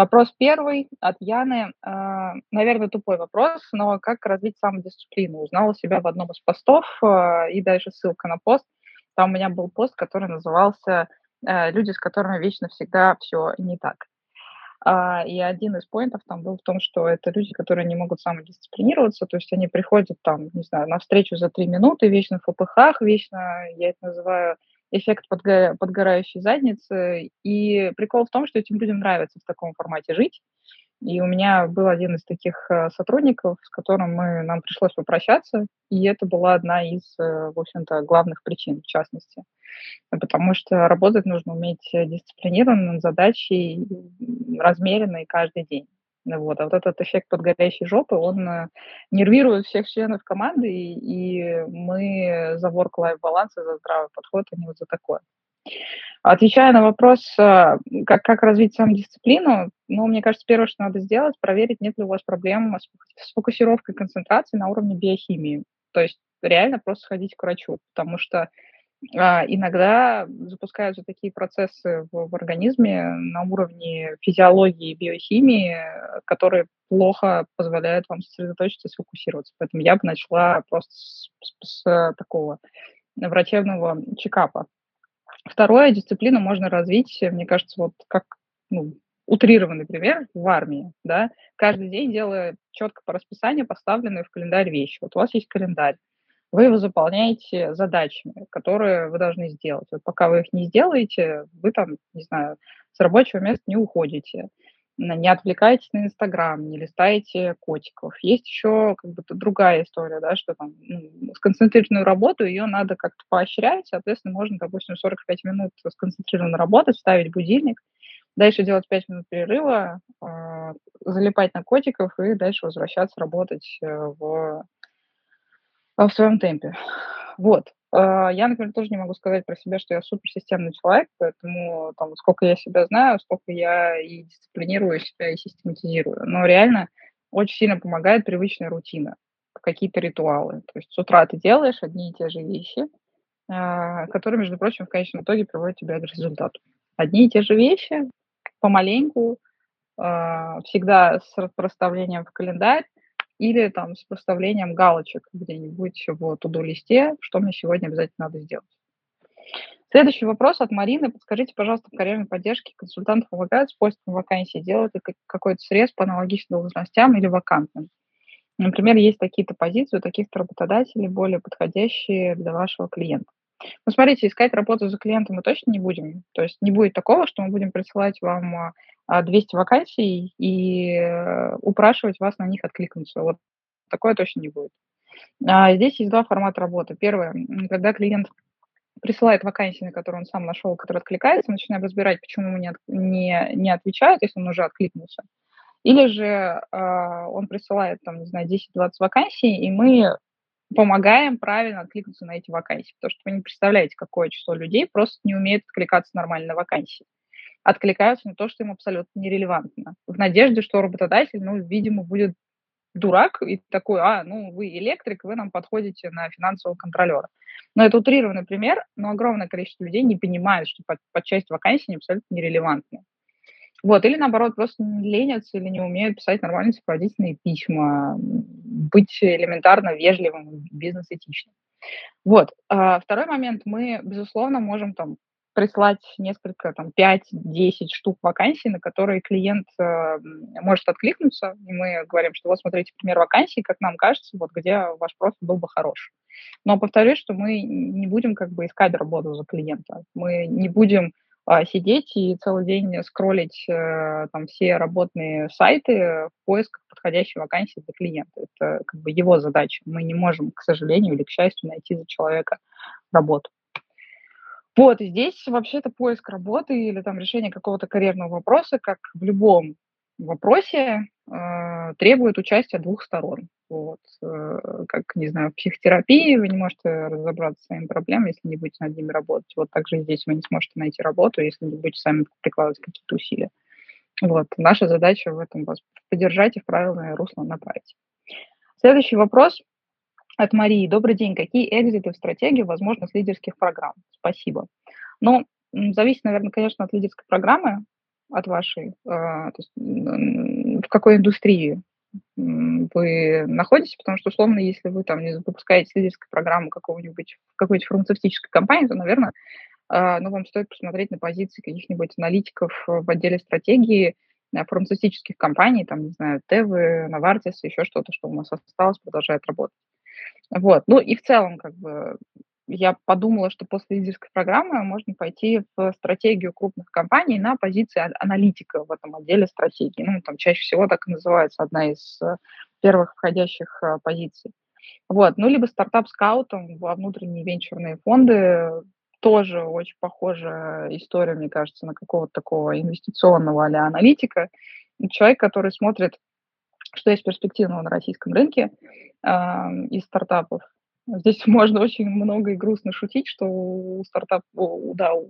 Вопрос первый от Яны. А, наверное, тупой вопрос, но как развить самодисциплину? Узнала себя в одном из постов, а, и дальше ссылка на пост. Там у меня был пост, который назывался э, «Люди, с которыми вечно всегда все не так». И один из поинтов там был в том, что это люди, которые не могут самодисциплинироваться, то есть они приходят там, не знаю, на встречу за три минуты, вечно в ППХ, вечно, я это называю, эффект подго- подгорающей задницы. И прикол в том, что этим людям нравится в таком формате жить. И у меня был один из таких э, сотрудников, с которым мы, нам пришлось попрощаться, и это была одна из, э, в общем-то, главных причин, в частности. Потому что работать нужно уметь дисциплинированно, над задачей, размеренно и каждый день. Вот. А вот этот эффект подгоряющей жопы, он э, нервирует всех членов команды, и, и мы за work-life баланс и за здравый подход, а не вот за такое. Отвечая на вопрос, э, как, как развить самодисциплину, ну, мне кажется, первое, что надо сделать, проверить, нет ли у вас проблем с фокусировкой концентрации на уровне биохимии. То есть реально просто сходить к врачу, потому что а, иногда запускаются такие процессы в, в организме на уровне физиологии и биохимии, которые плохо позволяют вам сосредоточиться и сфокусироваться. Поэтому я бы начала просто с, с, с такого врачебного чекапа. Второе, дисциплину можно развить, мне кажется, вот как ну, утрированный пример в армии, да, каждый день делая четко по расписанию поставленные в календарь вещи. Вот у вас есть календарь, вы его заполняете задачами, которые вы должны сделать. Вот пока вы их не сделаете, вы там, не знаю, с рабочего места не уходите, не отвлекаетесь на Инстаграм, не листаете котиков. Есть еще как бы другая история, да, что там ну, сконцентрированную работу, ее надо как-то поощрять, соответственно, можно, допустим, 45 минут сконцентрированно работать, ставить будильник, дальше делать 5 минут перерыва, э, залипать на котиков и дальше возвращаться работать э, в а, в своем темпе. Вот. А, я, например, тоже не могу сказать про себя, что я суперсистемный человек, поэтому там, сколько я себя знаю, столько я и дисциплинирую себя, и систематизирую. Но реально очень сильно помогает привычная рутина, какие-то ритуалы. То есть с утра ты делаешь одни и те же вещи, а, которые, между прочим, в конечном итоге приводят тебя к результату. Одни и те же вещи, помаленьку, всегда с проставлением в календарь, или там с проставлением галочек где-нибудь в туду-листе, что мне сегодня обязательно надо сделать. Следующий вопрос от Марины. Подскажите, пожалуйста, в карьерной поддержке консультанты помогают с поиском вакансий? Делают ли какой-то срез по аналогичным должностям или вакантным? Например, есть такие-то позиции у таких-то работодателей, более подходящие для вашего клиента. Ну, смотрите, искать работу за клиентом мы точно не будем. То есть не будет такого, что мы будем присылать вам 200 а, вакансий и э, упрашивать вас на них откликнуться. Вот такое точно не будет. А здесь есть два формата работы. Первое, когда клиент присылает вакансии, на которые он сам нашел, которые откликаются, начинаем разбирать, почему ему не, не, не отвечают, если он уже откликнулся. Или же э, он присылает, там, не знаю, 10-20 вакансий, и мы помогаем правильно откликнуться на эти вакансии, потому что вы не представляете, какое число людей просто не умеет откликаться нормально на вакансии. Откликаются на то, что им абсолютно нерелевантно, в надежде, что работодатель, ну, видимо, будет дурак и такой, а, ну, вы электрик, вы нам подходите на финансового контролера. Но это утрированный пример, но огромное количество людей не понимают, что под, под часть вакансий абсолютно нерелевантны. Вот, или наоборот, просто ленятся или не умеют писать нормальные сопроводительные письма, быть элементарно вежливым, бизнес-этичным. Вот. А второй момент. Мы, безусловно, можем там прислать несколько, там, 5-10 штук вакансий, на которые клиент э, может откликнуться, и мы говорим, что вот смотрите пример вакансии, как нам кажется, вот где ваш профиль был бы хорош. Но повторюсь, что мы не будем как бы искать работу за клиента, мы не будем а, сидеть и целый день скроллить э, там все работные сайты в поисках подходящей вакансии для клиента. Это как бы его задача. Мы не можем, к сожалению или к счастью, найти за человека работу. Вот, и здесь вообще-то поиск работы или там решение какого-то карьерного вопроса, как в любом вопросе, э, требует участия двух сторон. Вот, э, как, не знаю, в психотерапии вы не можете разобраться с своими проблемами, если не будете над ними работать. Вот также здесь вы не сможете найти работу, если не будете сами прикладывать какие-то усилия. Вот, наша задача в этом вас поддержать и в правильное русло направить. Следующий вопрос от Марии. Добрый день. Какие экзиты в стратегии возможны с лидерских программ? Спасибо. Ну, зависит, наверное, конечно, от лидерской программы, от вашей, э, то есть, в какой индустрии вы находитесь, потому что, условно, если вы там не выпускаете лидерскую программу какого-нибудь, какой-нибудь фармацевтической компании, то, наверное, э, ну, вам стоит посмотреть на позиции каких-нибудь аналитиков в отделе стратегии э, фармацевтических компаний, там, не знаю, Тевы, Навартис, еще что-то, что у нас осталось, продолжает работать. Вот. Ну и в целом, как бы, я подумала, что после лидерской программы можно пойти в стратегию крупных компаний на позиции аналитика в этом отделе стратегии. Ну, там чаще всего так и называется одна из э, первых входящих э, позиций. Вот. Ну, либо стартап-скаутом во внутренние венчурные фонды, тоже очень похожая история, мне кажется, на какого-то такого инвестиционного а аналитика. Человек, который смотрит, что есть перспективного на российском рынке э, из стартапов, Здесь можно очень много и грустно шутить, что у стартап, да, у,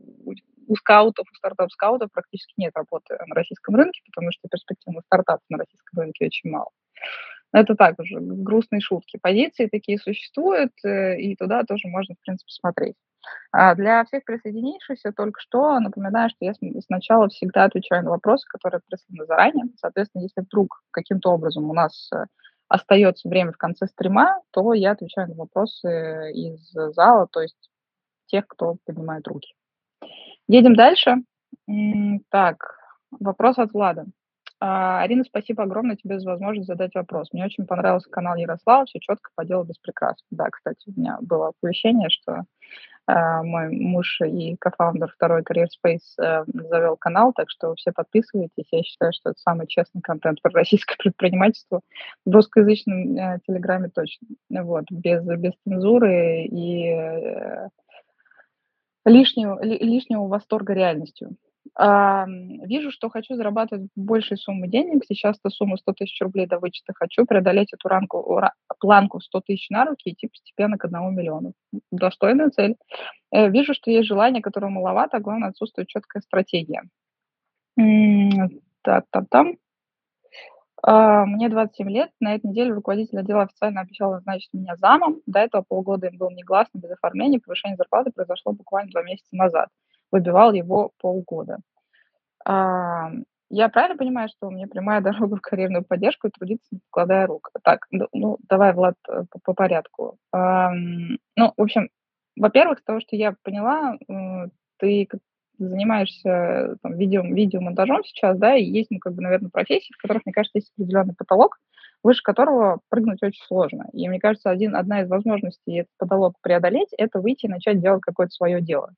у скаутов, у стартап-скаутов практически нет работы на российском рынке, потому что перспективных стартапов на российском рынке очень мало. Это так уже, грустные шутки. Позиции такие существуют, э, и туда тоже можно, в принципе, смотреть. А для всех присоединившихся только что напоминаю, что я сначала всегда отвечаю на вопросы, которые присланы заранее. Соответственно, если вдруг каким-то образом у нас э, остается время в конце стрима, то я отвечаю на вопросы из зала, то есть тех, кто поднимает руки. Едем дальше. Так, вопрос от Влада. А, Арина, спасибо огромное тебе за возможность задать вопрос. Мне очень понравился канал Ярослава, все четко по делу без прикрас. Да, кстати, у меня было оповещение, что э, мой муж и кофаундер второй Career Space э, завел канал, так что все подписывайтесь. Я считаю, что это самый честный контент про российское предпринимательство в русскоязычном э, телеграме точно. Вот, без, без цензуры и э, лишнего, лишнего восторга реальностью. А, вижу, что хочу зарабатывать большие суммы денег. Сейчас-то сумма 100 тысяч рублей до вычета. Хочу преодолеть эту ранку, планку 100 тысяч на руки и идти постепенно к одному миллиону. Достойная цель. Э, вижу, что есть желание, которого маловато, а главное, отсутствует четкая стратегия. Так, там, там. Мне 27 лет. На этой неделе руководитель отдела официально обещал назначить меня замом. До этого полгода им был негласно, без оформления. Повышение зарплаты произошло буквально два месяца назад выбивал его полгода. А, я правильно понимаю, что у меня прямая дорога в карьерную поддержку и трудиться, не покладая рук? Так, ну, ну давай, Влад, э, по, по порядку. А, ну, в общем, во-первых, с того, что я поняла, ты занимаешься там, видео, видеомонтажом сейчас, да, и есть, ну, как бы, наверное, профессии, в которых, мне кажется, есть определенный потолок, выше которого прыгнуть очень сложно. И мне кажется, один, одна из возможностей этот потолок преодолеть – это выйти и начать делать какое-то свое дело.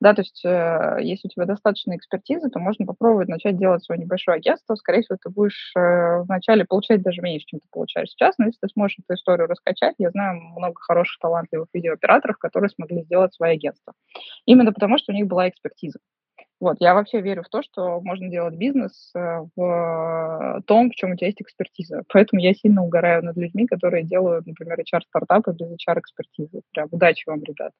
Да, то есть э, если у тебя достаточно экспертизы, то можно попробовать начать делать свое небольшое агентство. Скорее всего, ты будешь э, вначале получать даже меньше, чем ты получаешь сейчас, но если ты сможешь эту историю раскачать, я знаю много хороших, талантливых видеооператоров, которые смогли сделать свое агентство. Именно потому, что у них была экспертиза. Вот, я вообще верю в то, что можно делать бизнес э, в том, в чем у тебя есть экспертиза. Поэтому я сильно угораю над людьми, которые делают, например, HR-стартапы без HR-экспертизы. Прям удачи вам, ребят.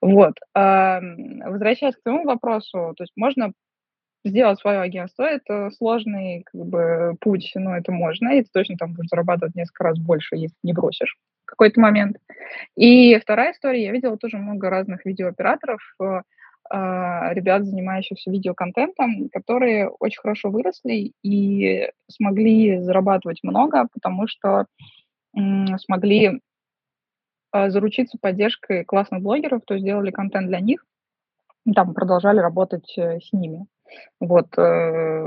Вот. Возвращаясь к твоему вопросу, то есть можно сделать свое агентство, это сложный как бы, путь, но это можно, и ты точно там будешь зарабатывать несколько раз больше, если не бросишь в какой-то момент. И вторая история, я видела тоже много разных видеооператоров, э, ребят, занимающихся видеоконтентом, которые очень хорошо выросли и смогли зарабатывать много, потому что смогли а, заручиться поддержкой классных блогеров, то есть сделали контент для них, там продолжали работать э, с ними. Вот. Э,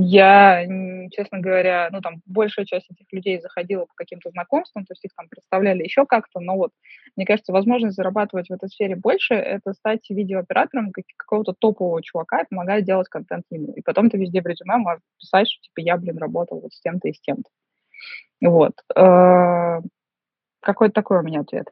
я, честно говоря, ну, там, большая часть этих людей заходила по каким-то знакомствам, то есть их там представляли еще как-то, но вот, мне кажется, возможность зарабатывать в этой сфере больше – это стать видеооператором какого-то топового чувака и помогать делать контент ему. И потом ты везде в резюме можешь писать, что, типа, я, блин, работал вот с тем-то и с тем-то. Вот. Э, какой-то такой у меня ответ.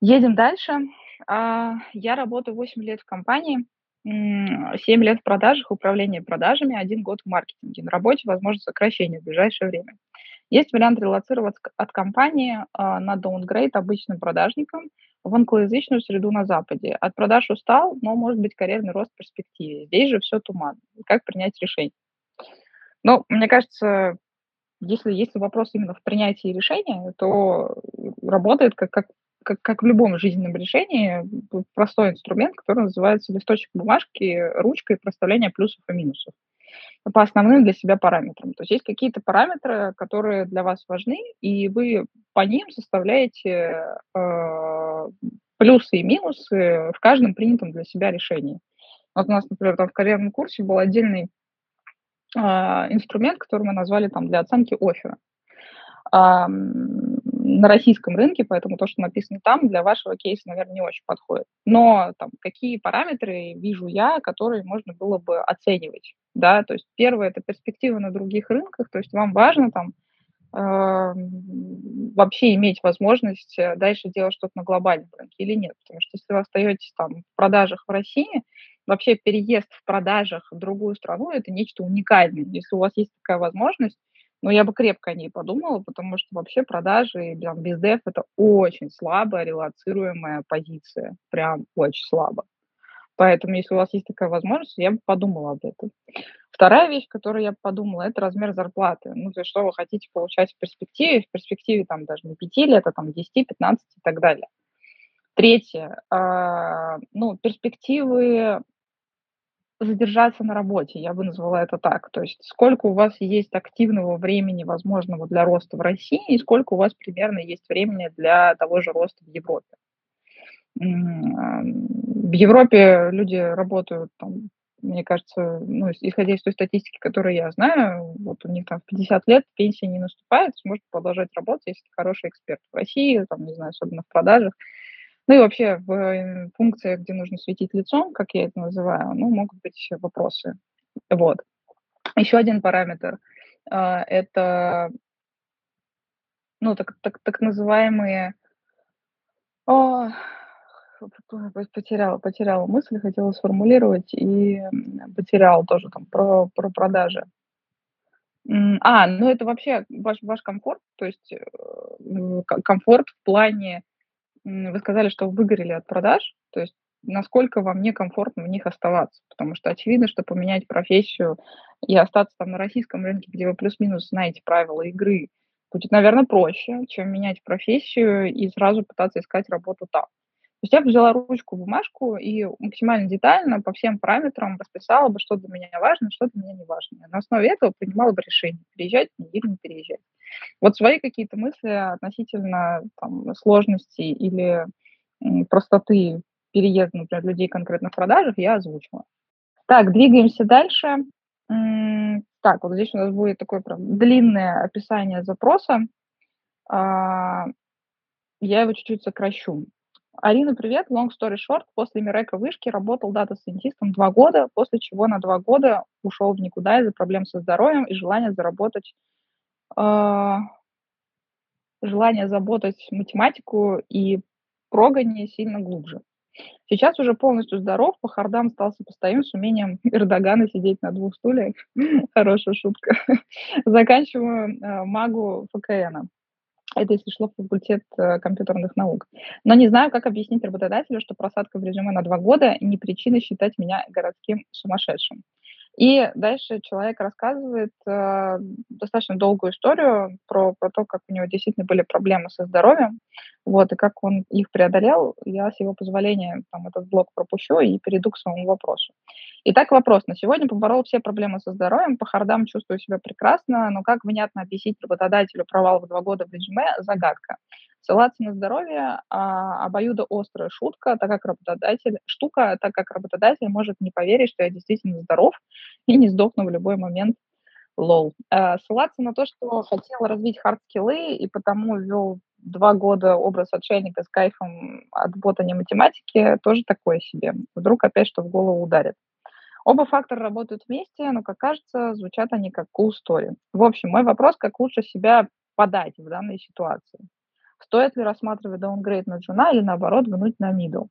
Едем дальше. А, я работаю 8 лет в компании, 7 лет в продажах, управление продажами, 1 год в маркетинге. На работе возможно сокращение в ближайшее время. Есть вариант релацироваться от компании а, на downgrade обычным продажникам в англоязычную среду на Западе. От продаж устал, но может быть карьерный рост в перспективе. Здесь же все туман. Как принять решение? Ну, мне кажется, если, если вопрос именно в принятии решения, то работает как, как как, как в любом жизненном решении, простой инструмент, который называется листочек бумажки, ручкой проставления плюсов и минусов по основным для себя параметрам. То есть есть какие-то параметры, которые для вас важны, и вы по ним составляете э, плюсы и минусы в каждом принятом для себя решении. Вот у нас, например, там в карьерном курсе был отдельный э, инструмент, который мы назвали там для оценки оффера на российском рынке, поэтому то, что написано там, для вашего кейса, наверное, не очень подходит. Но там, какие параметры вижу я, которые можно было бы оценивать, да, то есть первое – это перспективы на других рынках, то есть вам важно там э, вообще иметь возможность э, дальше делать что-то на глобальном рынке или нет, потому что если вы остаетесь там в продажах в России, вообще переезд в продажах в другую страну – это нечто уникальное. Если у вас есть такая возможность, но я бы крепко о ней подумала, потому что вообще продажи там, без деф это очень слабая релацируемая позиция. Прям очень слабо. Поэтому, если у вас есть такая возможность, я бы подумала об этом. Вторая вещь, которую я подумала, это размер зарплаты. Ну, то есть, что вы хотите получать в перспективе, в перспективе там даже не 5 лет, а там 10, 15 и так далее. Третье, э, ну, перспективы задержаться на работе, я бы назвала это так. То есть сколько у вас есть активного времени возможного для роста в России и сколько у вас примерно есть времени для того же роста в Европе. В Европе люди работают, там, мне кажется, ну, исходя из той статистики, которую я знаю, вот у них там в 50 лет пенсия не наступает, сможет продолжать работать, если хороший эксперт. В России, там, не знаю, особенно в продажах, ну и вообще в э, функциях, где нужно светить лицом, как я это называю, ну, могут быть вопросы. Вот. Еще один параметр а, это ну, так, так, так называемые... О, потеряла, потеряла мысль, хотела сформулировать и потеряла тоже там про, про продажи. А, ну это вообще ваш, ваш комфорт, то есть э, комфорт в плане вы сказали, что вы выгорели от продаж, то есть насколько вам некомфортно в них оставаться, потому что очевидно, что поменять профессию и остаться там на российском рынке, где вы плюс-минус знаете правила игры, будет, наверное, проще, чем менять профессию и сразу пытаться искать работу там. То есть я бы взяла ручку, бумажку и максимально детально по всем параметрам расписала бы, что для меня важно, что для меня не важно. На основе этого принимала бы решение, переезжать или не переезжать. Вот свои какие-то мысли относительно там, сложностей или простоты переезда, например, людей конкретно в продажах я озвучила. Так, двигаемся дальше. Так, вот здесь у нас будет такое прям длинное описание запроса. А, я его чуть-чуть сокращу. Арина, привет. Long story short, после Мирека вышки работал дата-сайентистом два года, после чего на два года ушел в никуда из-за проблем со здоровьем и желания заработать э, желание заботать математику и прогоне сильно глубже. Сейчас уже полностью здоров, по хардам стал сопоставим с умением Эрдогана сидеть на двух стульях. Хорошая шутка. Заканчиваю э, магу ФКН. Это, если шло, факультет э, компьютерных наук. Но не знаю, как объяснить работодателю, что просадка в резюме на два года не причина считать меня городским сумасшедшим. И дальше человек рассказывает э, достаточно долгую историю про, про то, как у него действительно были проблемы со здоровьем, вот, и как он их преодолел. Я, с его позволения, там, этот блок пропущу и перейду к своему вопросу. Итак, вопрос. На сегодня поборол все проблемы со здоровьем, по хардам чувствую себя прекрасно, но как внятно объяснить работодателю провал в два года в резюме – загадка. Ссылаться на здоровье а, обоюдоострая шутка, так как работодатель, штука, так как работодатель может не поверить, что я действительно здоров и не сдохну в любой момент. Lol. А, ссылаться на то, что хотел развить хардскиллы и потому вел два года образ отшельника с кайфом от ботания математики, тоже такое себе. Вдруг опять что в голову ударит. Оба фактора работают вместе, но, как кажется, звучат они как cool story. В общем, мой вопрос, как лучше себя подать в данной ситуации. Стоит ли рассматривать даунгрейд на джуна или, наоборот, гнуть на мидл?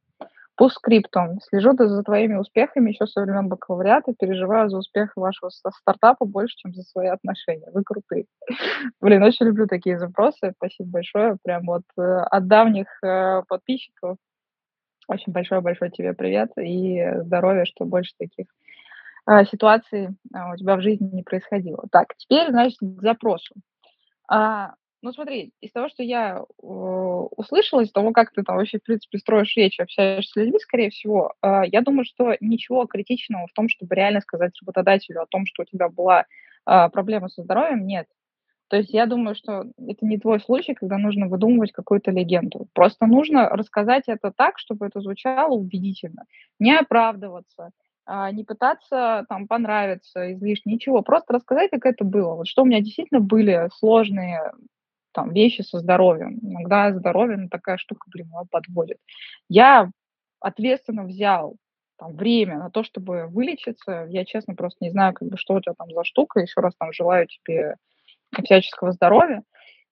По скриптам. Слежу за твоими успехами еще со времен бакалавриата, переживаю за успех вашего стартапа больше, чем за свои отношения. Вы крутые. Блин, очень люблю такие запросы. Спасибо большое. Прям вот э, от давних э, подписчиков. Очень большой-большой тебе привет и здоровья, что больше таких э, ситуаций у тебя в жизни не происходило. Так, теперь, значит, к запросу. А, ну, смотри, из того, что я э, услышала, из того, как ты там вообще, в принципе, строишь речь, общаешься с людьми, скорее всего, э, я думаю, что ничего критичного в том, чтобы реально сказать работодателю о том, что у тебя была э, проблема со здоровьем, нет. То есть я думаю, что это не твой случай, когда нужно выдумывать какую-то легенду. Просто нужно рассказать это так, чтобы это звучало убедительно. Не оправдываться, а, не пытаться там понравиться излишне, ничего. Просто рассказать, как это было. Вот что у меня действительно были сложные там, вещи со здоровьем. Иногда здоровье, ну, такая штука, блин, его подводит. Я ответственно взял там, время на то, чтобы вылечиться. Я, честно, просто не знаю, как бы, что у тебя там за штука. Еще раз там желаю тебе всяческого здоровья.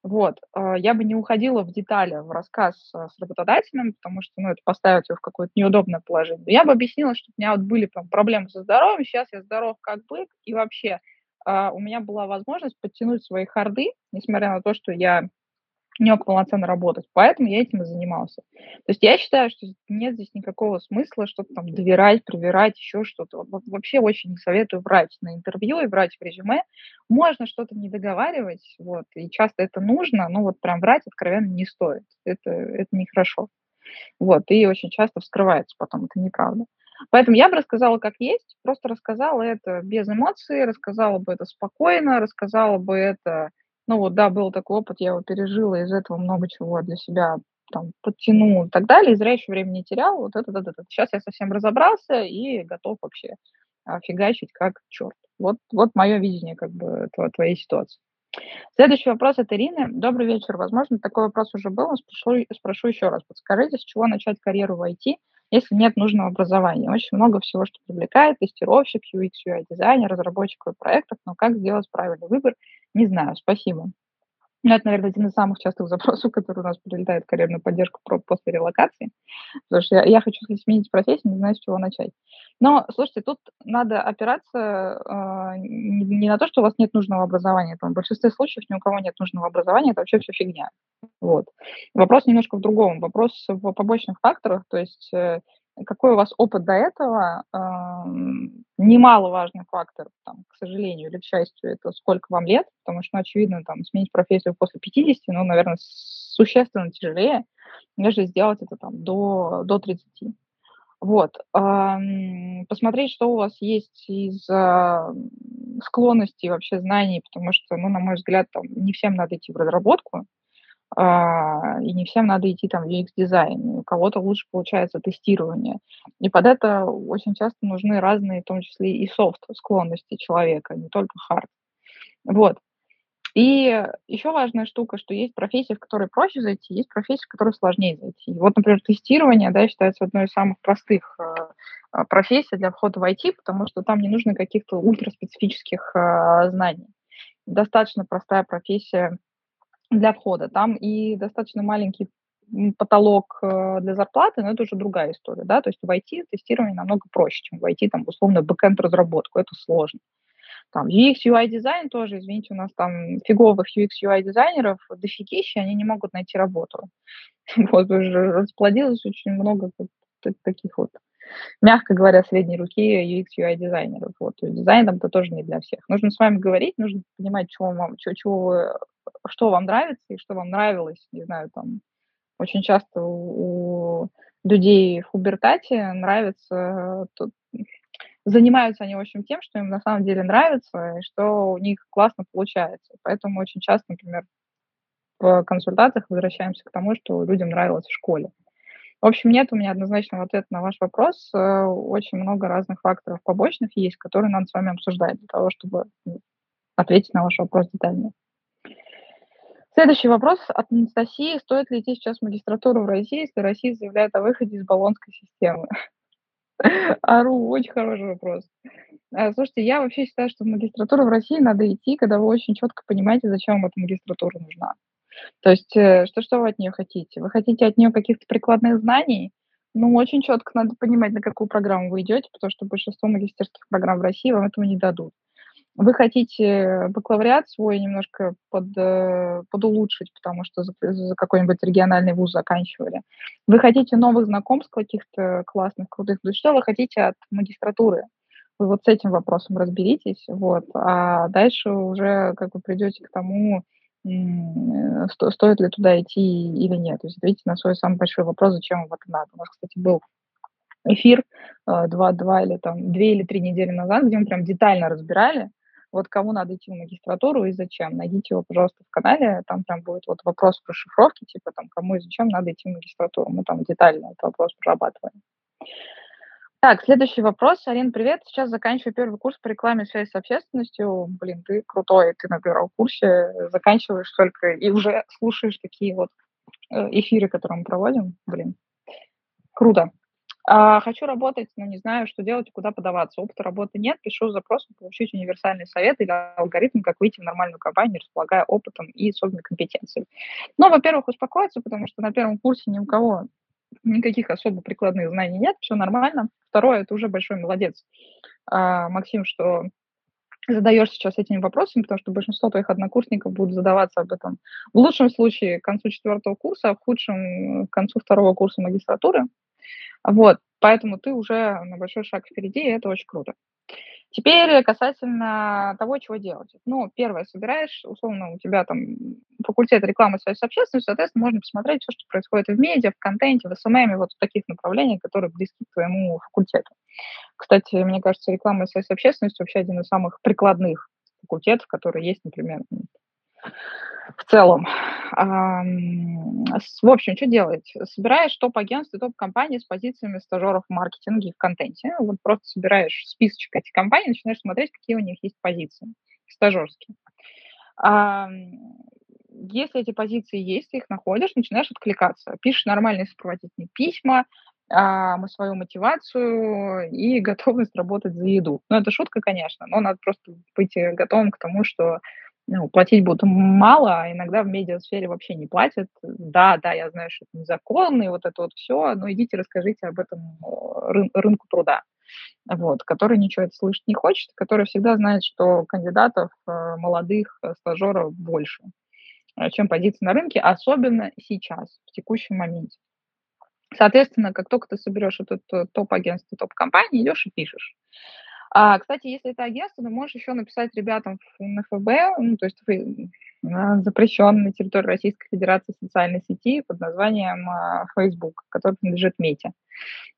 Вот. А, я бы не уходила в детали в рассказ с работодателем, потому что, ну, это поставит его в какое-то неудобное положение. Я бы объяснила, что у меня вот были там, проблемы со здоровьем, сейчас я здоров как бык, и вообще а, у меня была возможность подтянуть свои харды, несмотря на то, что я не мог полноценно работать. Поэтому я этим и занимался. То есть я считаю, что нет здесь никакого смысла что-то там доверять, проверять, еще что-то. Вообще очень не советую врать на интервью и врать в резюме. Можно что-то не договаривать, вот, и часто это нужно, но вот прям врать откровенно не стоит. Это, это нехорошо. Вот, и очень часто вскрывается потом, это неправда. Поэтому я бы рассказала как есть, просто рассказала это без эмоций, рассказала бы это спокойно, рассказала бы это, ну вот да, был такой опыт, я его пережила, из этого много чего для себя там подтянул и так далее, и зря еще времени не терял, вот это, это, это. Сейчас я совсем разобрался и готов вообще фигачить как черт. Вот, вот мое видение как бы твоей ситуации. Следующий вопрос от Ирины. Добрый вечер. Возможно, такой вопрос уже был, но спрошу, спрошу еще раз. Подскажите, с чего начать карьеру в IT, если нет нужного образования. Очень много всего, что привлекает, тестировщик, UX, UI дизайнер, разработчик проектов, но как сделать правильный выбор, не знаю. Спасибо. Ну, это, наверное, один из самых частых запросов, который у нас прилетает в карьерную поддержку после релокации. Потому что я, я хочу сменить профессию, не знаю, с чего начать. Но, слушайте, тут надо опираться э, не, не на то, что у вас нет нужного образования. Там, в большинстве случаев ни у кого нет нужного образования, это вообще все фигня. Вот. Вопрос немножко в другом. Вопрос в побочных факторах, то есть э, какой у вас опыт до этого, э, немаловажный фактор, там, к сожалению или к счастью, это сколько вам лет, потому что, ну, очевидно, там, сменить профессию после 50, ну, наверное, существенно тяжелее, нежели сделать это там до, до 30. Вот. Посмотреть, что у вас есть из э, склонностей вообще знаний, потому что, ну, на мой взгляд, там, не всем надо идти в разработку, а, и не всем надо идти там в UX-дизайн, у кого-то лучше получается тестирование. И под это очень часто нужны разные, в том числе и софт склонности человека, не только хард. Вот. И еще важная штука, что есть профессии, в которые проще зайти, есть профессии, в которые сложнее зайти. Вот, например, тестирование, да, считается одной из самых простых э, профессий для входа в IT, потому что там не нужно каких-то ультраспецифических э, знаний. Достаточно простая профессия для входа. Там и достаточно маленький потолок э, для зарплаты, но это уже другая история, да, то есть в IT тестирование намного проще, чем в IT, там, условно, бэкэнд разработку, это сложно. Там UX, UI дизайн тоже, извините, у нас там фиговых UX, UI дизайнеров дофигища, они не могут найти работу. Вот уже расплодилось очень много таких вот, мягко говоря, средней руки UX, UI дизайнеров. Вот, дизайн там-то тоже не для всех. Нужно с вами говорить, нужно понимать, чего вам, чего, чего вы, что вам нравится и что вам нравилось, не знаю, там, очень часто у, у людей в пубертате нравится тут, занимаются они, в общем, тем, что им на самом деле нравится, и что у них классно получается. Поэтому очень часто, например, в консультациях возвращаемся к тому, что людям нравилось в школе. В общем, нет у меня однозначного ответа на ваш вопрос. Очень много разных факторов побочных есть, которые надо с вами обсуждать для того, чтобы ну, ответить на ваш вопрос детальнее. Следующий вопрос от Анастасии. Стоит ли идти сейчас в магистратуру в России, если Россия заявляет о выходе из баллонской системы? Ару, очень хороший вопрос. А, слушайте, я вообще считаю, что в магистратуру в России надо идти, когда вы очень четко понимаете, зачем вам эта магистратура нужна. То есть, э, что, что вы от нее хотите? Вы хотите от нее каких-то прикладных знаний? Ну, очень четко надо понимать, на какую программу вы идете, потому что большинство магистерских программ в России вам этого не дадут. Вы хотите бакалавриат свой немножко под, э, подулучшить, потому что за, за какой-нибудь региональный вуз заканчивали. Вы хотите новых знакомств каких-то классных, крутых. То что вы хотите от магистратуры? Вы вот с этим вопросом разберитесь, вот, а дальше уже как вы придете к тому, сто, стоит ли туда идти или нет. То есть ответьте на свой самый большой вопрос, зачем вам это надо. У нас, кстати, был эфир э, два, два или там две или три недели назад, где мы прям детально разбирали, вот кому надо идти в магистратуру и зачем. Найдите его, пожалуйста, в канале, там прям будет вот вопрос расшифровки, типа там кому и зачем надо идти в магистратуру. Мы там детально этот вопрос прорабатываем. Так, следующий вопрос. Арин, привет. Сейчас заканчиваю первый курс по рекламе связи с общественностью. Блин, ты крутой, ты на первом курсе заканчиваешь только и уже слушаешь такие вот э, эфиры, которые мы проводим. Блин, круто. А, хочу работать, но не знаю, что делать и куда подаваться. Опыта работы нет, пишу запрос, получить универсальный совет или алгоритм, как выйти в нормальную компанию, располагая опытом и особенной компетенцией. Ну, во-первых, успокоиться, потому что на первом курсе ни у кого никаких особо прикладных знаний нет, все нормально. Второе, это уже большой молодец, а, Максим, что задаешь сейчас этими вопросами, потому что большинство твоих однокурсников будут задаваться об этом в лучшем случае к концу четвертого курса, а в худшем к концу второго курса магистратуры. Вот, поэтому ты уже на большой шаг впереди, и это очень круто. Теперь касательно того, чего делать. Ну, первое, собираешь, условно, у тебя там факультет рекламы связи с общественностью, соответственно, можно посмотреть все, что происходит в медиа, в контенте, в SMM, вот в таких направлениях, которые близки к твоему факультету. Кстати, мне кажется, реклама и связь с общественностью вообще один из самых прикладных факультетов, которые есть, например, в целом. В общем, что делать? Собираешь топ-агентств и топ-компании с позициями стажеров в маркетинге и в контенте. Вот просто собираешь списочек этих компаний, начинаешь смотреть, какие у них есть позиции стажерские. Если эти позиции есть, ты их находишь, начинаешь откликаться. Пишешь нормальные сопроводительные письма, мы свою мотивацию и готовность работать за еду. Ну, это шутка, конечно, но надо просто быть готовым к тому, что ну, платить будут мало, а иногда в медиасфере вообще не платят. Да, да, я знаю, что это незаконно, и вот это вот все, но идите расскажите об этом э, рын- рынку труда, вот, который ничего это слышать не хочет, который всегда знает, что кандидатов э, молодых э, стажеров больше, чем позиций на рынке, особенно сейчас, в текущем моменте. Соответственно, как только ты соберешь этот топ-агентство, топ-компании, идешь и пишешь. А, кстати, если это агентство, ты можешь еще написать ребятам на ФБ, ну, то есть вы запрещен на территории Российской Федерации социальной сети под названием а, Facebook, который принадлежит Мете.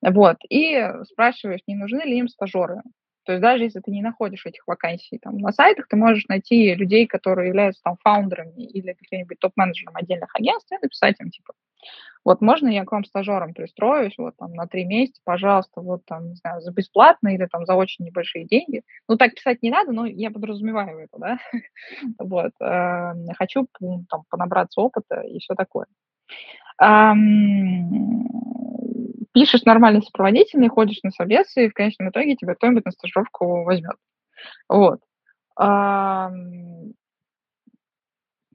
Вот. И спрашиваешь, не нужны ли им стажеры. То есть даже если ты не находишь этих вакансий там, на сайтах, ты можешь найти людей, которые являются там фаундерами или каким-нибудь топ-менеджером отдельных агентств, и написать им, типа, вот можно я к вам стажером пристроюсь вот там на три месяца, пожалуйста, вот там, не знаю, за бесплатно или там за очень небольшие деньги. Ну, так писать не надо, но я подразумеваю это, да. Вот. Эм, хочу там понабраться опыта и все такое. Пишешь нормальный сопроводительный, ходишь на собесы, и в конечном итоге тебя кто-нибудь на стажировку возьмет. Вот.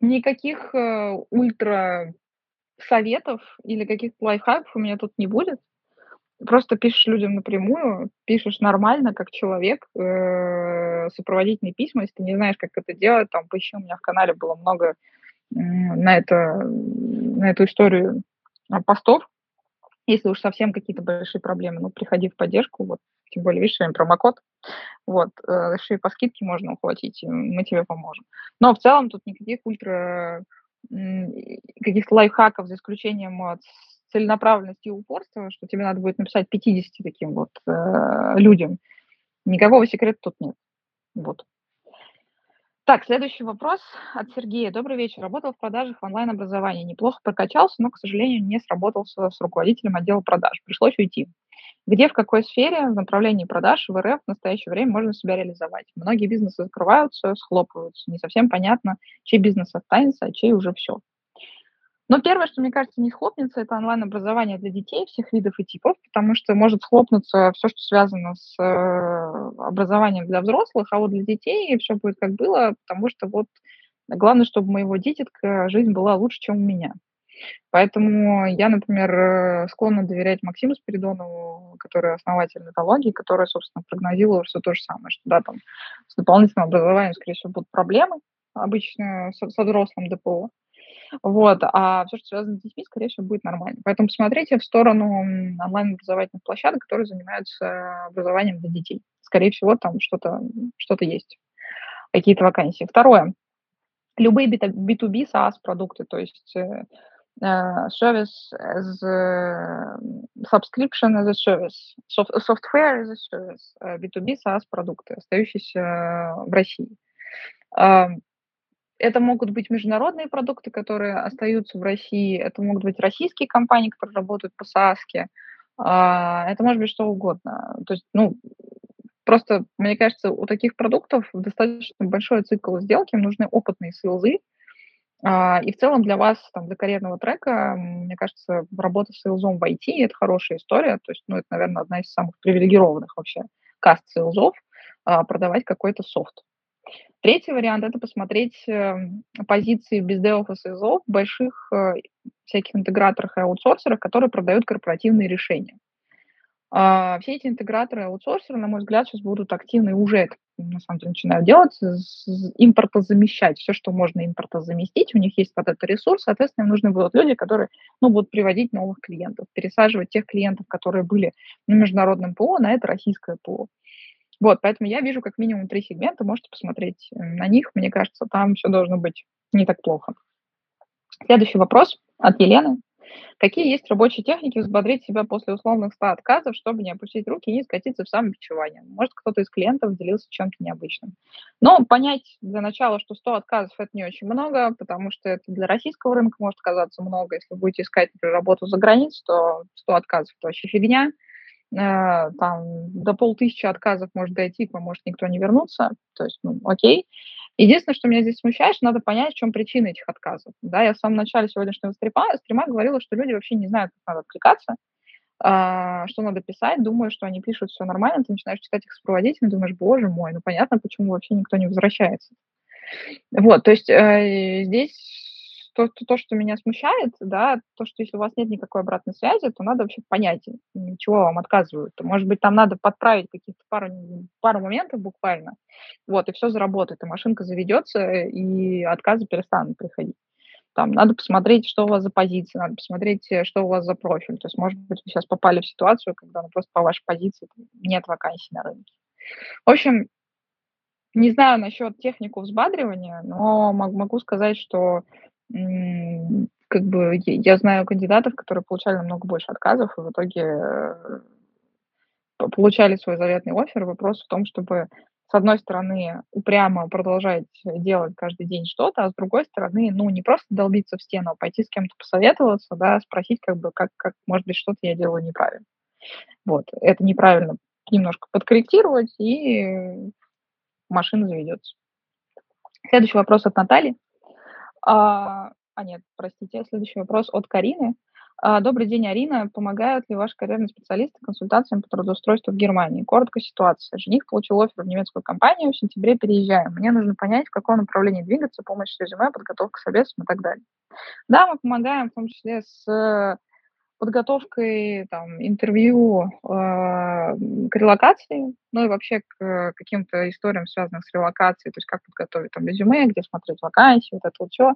Никаких э, ультра советов или каких-то лайфхаков у меня тут не будет. просто пишешь людям напрямую, пишешь нормально, как человек, э, сопроводительные письма, если ты не знаешь, как это делать, там, поищи, у меня в канале было много на, это, на эту историю а, постов, если уж совсем какие-то большие проблемы, ну, приходи в поддержку, вот, тем более, видишь, сегодня промокод, вот, э, еще и по скидке можно ухватить, мы тебе поможем. Но в целом тут никаких ультра каких-то лайфхаков, за исключением от целенаправленности и упорства, что тебе надо будет написать 50 таким вот э, людям. Никакого секрета тут нет. Вот. Так, следующий вопрос от Сергея. Добрый вечер. Работал в продажах в онлайн-образовании. Неплохо прокачался, но, к сожалению, не сработался с руководителем отдела продаж. Пришлось уйти. Где, в какой сфере в направлении продаж в РФ в настоящее время можно себя реализовать? Многие бизнесы закрываются, схлопываются. Не совсем понятно, чей бизнес останется, а чей уже все. Но первое, что, мне кажется, не схлопнется, это онлайн-образование для детей всех видов и типов, потому что может схлопнуться все, что связано с э, образованием для взрослых, а вот для детей все будет как было, потому что вот главное, чтобы моего дитятка жизнь была лучше, чем у меня. Поэтому я, например, э, склонна доверять Максиму Спиридонову, который основатель металлогии, который, собственно, прогнозировал все то же самое, что да, там с дополнительным образованием, скорее всего, будут проблемы обычно с, с взрослым ДПО. Вот, а все, что связано с детьми, скорее всего, будет нормально. Поэтому посмотрите в сторону онлайн-образовательных площадок, которые занимаются образованием для детей. Скорее всего, там что-то что есть, какие-то вакансии. Второе. Любые B2B SaaS-продукты, то есть э, service as a, subscription as a service, software as a service, B2B SaaS-продукты, остающиеся в России. Это могут быть международные продукты, которые остаются в России, это могут быть российские компании, которые работают по САСКе, а, это может быть что угодно. То есть, ну, просто, мне кажется, у таких продуктов достаточно большой цикл сделки, им нужны опытные сейлзы, а, и в целом для вас, там, для карьерного трека, мне кажется, работа с сейлзом в IT – это хорошая история, то есть, ну, это, наверное, одна из самых привилегированных вообще каст сейлзов, а, продавать какой-то софт. Третий вариант– это посмотреть эм, позиции бездевов и СИЗО в больших э, всяких интеграторах и аутсорсерах, которые продают корпоративные решения. А, все эти интеграторы и аутсорсеры, на мой взгляд, сейчас будут активны и уже это на самом деле начинают делать, импортозамещать все, что можно импортозаместить. У них есть вот этот ресурс, соответственно, им нужны будут люди, которые ну, будут приводить новых клиентов, пересаживать тех клиентов, которые были на международном ПО, на это российское ПО. Вот, поэтому я вижу как минимум три сегмента, можете посмотреть э, на них. Мне кажется, там все должно быть не так плохо. Следующий вопрос от Елены. Какие есть рабочие техники взбодрить себя после условных 100 отказов, чтобы не опустить руки и не скатиться в самобичевание? Может, кто-то из клиентов делился чем-то необычным. Но понять для начала, что 100 отказов – это не очень много, потому что это для российского рынка может казаться много. Если будете искать, например, работу за границей, то 100 отказов – это вообще фигня. Э, там до полтысячи отказов может дойти, к вам может никто не вернуться, то есть, ну, окей. Единственное, что меня здесь смущает, что надо понять, в чем причина этих отказов. Да, я в самом начале сегодняшнего стрима, стрима говорила, что люди вообще не знают, как надо откликаться, а, что надо писать, думаю, что они пишут все нормально, ты начинаешь читать их сопроводительно, думаешь, боже мой, ну понятно, почему вообще никто не возвращается. Вот, то есть э, здесь то, то, то, что меня смущает, да, то, что если у вас нет никакой обратной связи, то надо вообще понять, чего вам отказывают. Может быть, там надо подправить каких-то пару, пару моментов буквально, вот, и все заработает, и машинка заведется, и отказы перестанут приходить. Там надо посмотреть, что у вас за позиция, надо посмотреть, э, что у вас за профиль. То есть, может быть, вы сейчас попали в ситуацию, когда ну, просто по вашей позиции нет вакансий на рынке. В общем, не знаю насчет технику взбадривания, но могу сказать, что как бы я знаю кандидатов, которые получали намного больше отказов, и в итоге э, получали свой заветный офер. Вопрос в том, чтобы с одной стороны, упрямо продолжать делать каждый день что-то, а с другой стороны, ну, не просто долбиться в стену, а пойти с кем-то посоветоваться, да, спросить, как бы, как, как может быть, что-то я делаю неправильно. Вот, это неправильно немножко подкорректировать, и машина заведется. Следующий вопрос от Натальи. А, а нет, простите, следующий вопрос от Карины. А, Добрый день, Арина. Помогают ли ваши карьерные специалисты консультациям по трудоустройству в Германии? Коротко ситуация. Жених получил офер в немецкую компанию, в сентябре переезжаем. Мне нужно понять, в каком направлении двигаться, помощь с резюме, подготовка к собесам и так далее. Да, мы помогаем в том числе с подготовкой там, интервью э, к релокации, ну и вообще к каким-то историям, связанным с релокацией, то есть как подготовить там резюме, где смотреть вакансии, вот это вот все.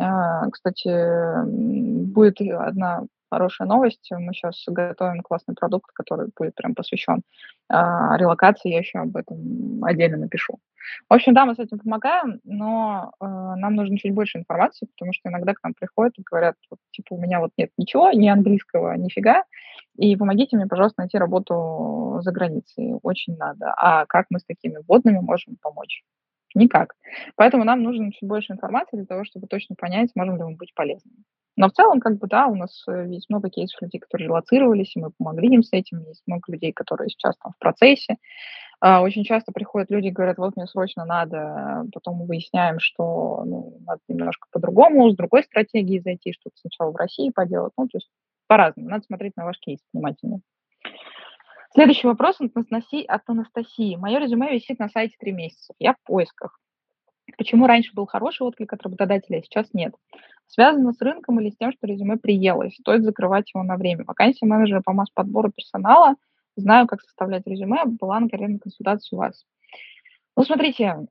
Э, кстати, будет одна хорошая новость. Мы сейчас готовим классный продукт, который будет прям посвящен а, релокации. Я еще об этом отдельно напишу. В общем, да, мы с этим помогаем, но э, нам нужно чуть больше информации, потому что иногда к нам приходят и говорят, вот, типа, у меня вот нет ничего, ни английского, нифига, и помогите мне, пожалуйста, найти работу за границей. Очень надо. А как мы с такими вводными можем помочь? Никак. Поэтому нам нужно чуть больше информации для того, чтобы точно понять, сможем ли мы быть полезными. Но в целом, как бы, да, у нас э, есть много кейсов людей, которые релацировались, и мы помогли им с этим. Есть много людей, которые сейчас там в процессе. А, очень часто приходят люди и говорят, вот мне срочно надо, потом мы выясняем, что ну, надо немножко по-другому, с другой стратегией зайти, что-то сначала в России поделать. Ну, то есть по-разному. Надо смотреть на ваш кейс внимательно. Следующий вопрос от Анастасии. Мое резюме висит на сайте три месяца. Я в поисках. Почему раньше был хороший отклик от работодателя, а сейчас нет? Связано с рынком или с тем, что резюме приелось? Стоит закрывать его на время. Вакансия менеджера по масс-подбору персонала. Знаю, как составлять резюме. Была на карьерной консультации у вас. Ну, смотрите,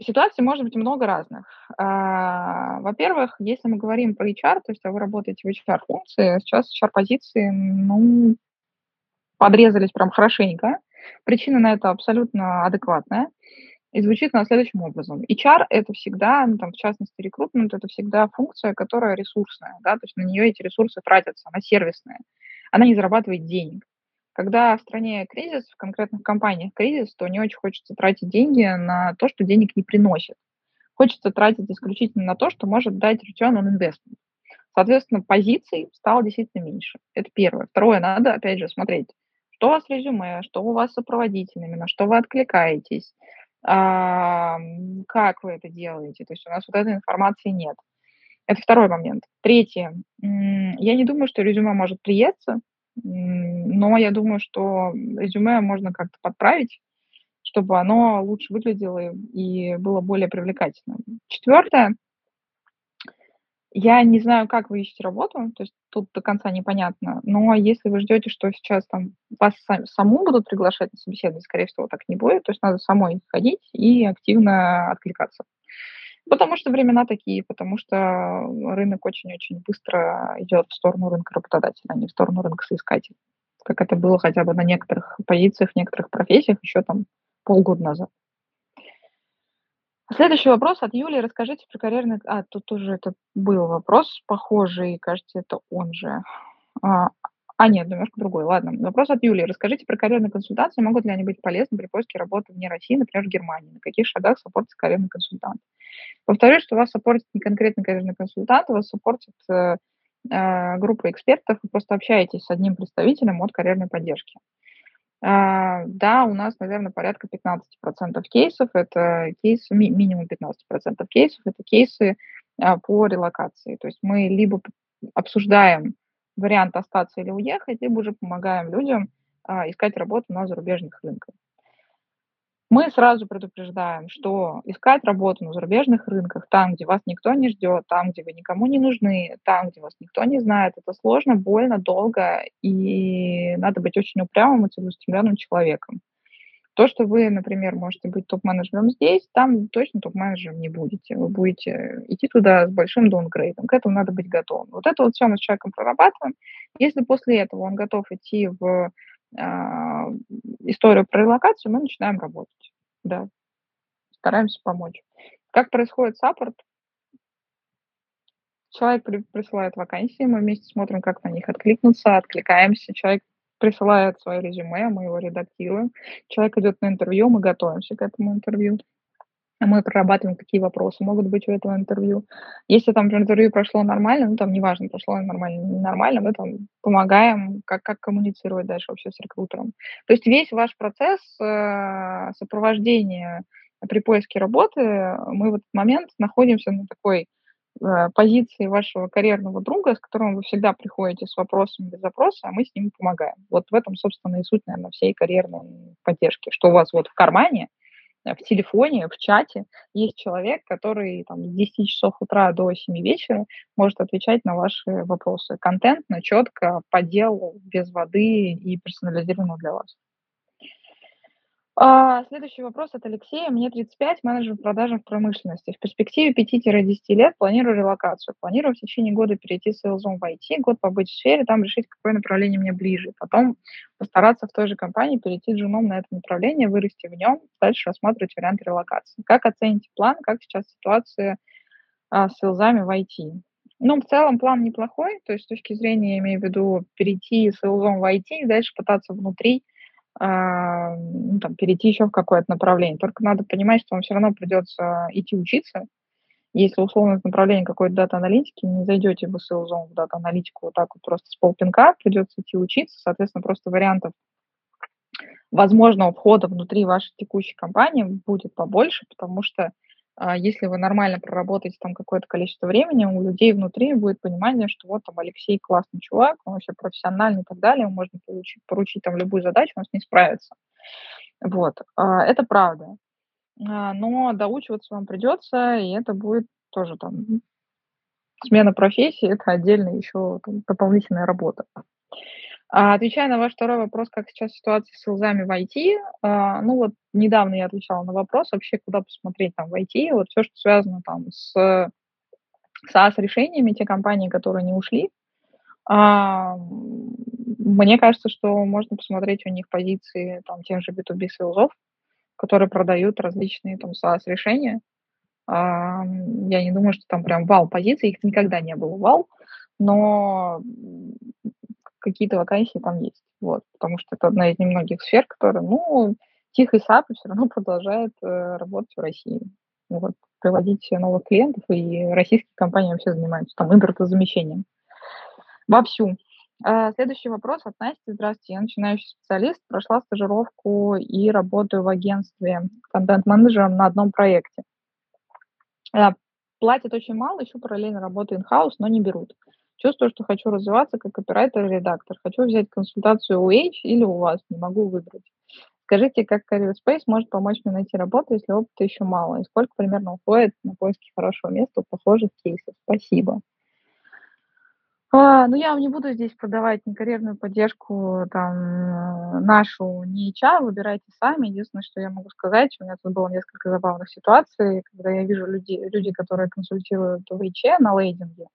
ситуаций может быть много разных. А, во-первых, если мы говорим про HR, то есть а вы работаете в HR-функции, сейчас HR-позиции, ну, подрезались прям хорошенько. Причина на это абсолютно адекватная. И звучит она следующим образом. HR — это всегда, ну, там, в частности, рекрутмент — это всегда функция, которая ресурсная, да, то есть на нее эти ресурсы тратятся, она сервисная, она не зарабатывает денег. Когда в стране кризис, в конкретных компаниях кризис, то не очень хочется тратить деньги на то, что денег не приносит. Хочется тратить исключительно на то, что может дать return on investment. Соответственно, позиций стало действительно меньше. Это первое. Второе, надо, опять же, смотреть, что у вас резюме, что у вас сопроводительными, на что вы откликаетесь, а, как вы это делаете. То есть у нас вот этой информации нет. Это второй момент. Третье. Я не думаю, что резюме может приесться, но я думаю, что резюме можно как-то подправить, чтобы оно лучше выглядело и было более привлекательным. Четвертое. Я не знаю, как вы ищете работу, то есть тут до конца непонятно, но если вы ждете, что сейчас там вас сам, саму будут приглашать на собеседование, скорее всего, так не будет, то есть надо самой ходить и активно откликаться. Потому что времена такие, потому что рынок очень-очень быстро идет в сторону рынка работодателя, а не в сторону рынка соискателя. Как это было хотя бы на некоторых позициях, некоторых профессиях еще там полгода назад. Следующий вопрос от Юлии. Расскажите про карьерный... А, тут тоже это был вопрос похожий, кажется, это он же. А, а нет, немножко другой. Ладно. Вопрос от Юлии. Расскажите про карьерные консультации. Могут ли они быть полезны при поиске работы вне России, например, в Германии? На каких шагах саппортится карьерный консультант? Повторюсь, что вас саппортит не конкретно карьерный консультант, вас саппортит э, э, группа экспертов. Вы просто общаетесь с одним представителем от карьерной поддержки. Да, у нас, наверное, порядка 15% кейсов, это кейсы, ми минимум 15% кейсов, это кейсы а, по релокации. То есть мы либо обсуждаем вариант остаться или уехать, либо уже помогаем людям а, искать работу на зарубежных рынках. Мы сразу предупреждаем, что искать работу на зарубежных рынках, там, где вас никто не ждет, там, где вы никому не нужны, там, где вас никто не знает, это сложно, больно, долго, и надо быть очень упрямым и целеустремленным человеком. То, что вы, например, можете быть топ-менеджером здесь, там точно топ-менеджером не будете. Вы будете идти туда с большим даунгрейдом. К этому надо быть готовым. Вот это вот все мы с человеком прорабатываем. Если после этого он готов идти в историю про релокацию, мы начинаем работать. Да, стараемся помочь. Как происходит саппорт? Человек при, присылает вакансии, мы вместе смотрим, как на них откликнуться, откликаемся. Человек присылает свое резюме, мы его редактируем. Человек идет на интервью, мы готовимся к этому интервью мы прорабатываем, какие вопросы могут быть у этого интервью. Если там интервью прошло нормально, ну там неважно, прошло нормально, ненормально, мы там помогаем, как, как коммуницировать дальше вообще с рекрутером. То есть весь ваш процесс э, сопровождения при поиске работы, мы в этот момент находимся на такой э, позиции вашего карьерного друга, с которым вы всегда приходите с вопросом без запроса, а мы с ним помогаем. Вот в этом, собственно, и суть, наверное, всей карьерной поддержки, что у вас вот в кармане – в телефоне, в чате есть человек, который там, с 10 часов утра до 7 вечера может отвечать на ваши вопросы. Контентно, четко, по делу, без воды и персонализированно для вас. А, следующий вопрос от Алексея. Мне 35, менеджер по продажам в промышленности. В перспективе 5-10 лет планирую релокацию. Планирую в течение года перейти с селзом в IT, год побыть в сфере, там решить, какое направление мне ближе. Потом постараться в той же компании перейти джуном на это направление, вырасти в нем, дальше рассматривать варианты релокации. Как оцените план, как сейчас ситуация а, с селзами в IT? Ну, в целом план неплохой, то есть с точки зрения, я имею в виду, перейти с селзом в IT и дальше пытаться внутри ну, там, перейти еще в какое-то направление. Только надо понимать, что вам все равно придется идти учиться. Если условно направление какой-то дата-аналитики, не зайдете в SEO в дата-аналитику вот так вот просто с полпинка, придется идти учиться. Соответственно, просто вариантов возможного входа внутри вашей текущей компании будет побольше, потому что а, если вы нормально проработаете там какое-то количество времени, у людей внутри будет понимание, что вот там Алексей классный чувак, он вообще профессиональный и так далее, можно получить, поручить там любую задачу, он с ней справится. Вот, а, это правда. А, но доучиваться вам придется, и это будет тоже там смена профессии, это отдельная еще там, дополнительная работа. А, отвечая на ваш второй вопрос, как сейчас ситуация с селзами в IT, а, ну вот недавно я отвечала на вопрос вообще, куда посмотреть там в IT, вот все, что связано там с SaaS-решениями, те компании, которые не ушли, а, мне кажется, что можно посмотреть у них позиции там тех же B2B селзов, которые продают различные там SaaS-решения. Я не думаю, что там прям вал позиций, их никогда не было вал, но какие-то вакансии там есть. Вот, потому что это одна из немногих сфер, которая, ну, тихий SAP все равно продолжает э, работать в России. Вот, приводить новых клиентов, и российские компании вообще занимаются там импортозамещением. Вовсю. А, следующий вопрос от Насти. Здравствуйте, я начинающий специалист, прошла стажировку и работаю в агентстве контент-менеджером на одном проекте. А, платят очень мало, еще параллельно работаю in-house, но не берут. Чувствую, что хочу развиваться как оператор и редактор. Хочу взять консультацию у H или у вас, не могу выбрать. Скажите, как Career Space может помочь мне найти работу, если опыта еще мало? И сколько примерно уходит на поиски хорошего места у похожих кейсов? Спасибо. А, ну, я вам не буду здесь продавать ни карьерную поддержку, там, нашу, ни HR, выбирайте сами. Единственное, что я могу сказать, у меня тут было несколько забавных ситуаций, когда я вижу люди, люди которые консультируют в HR на лейдинге,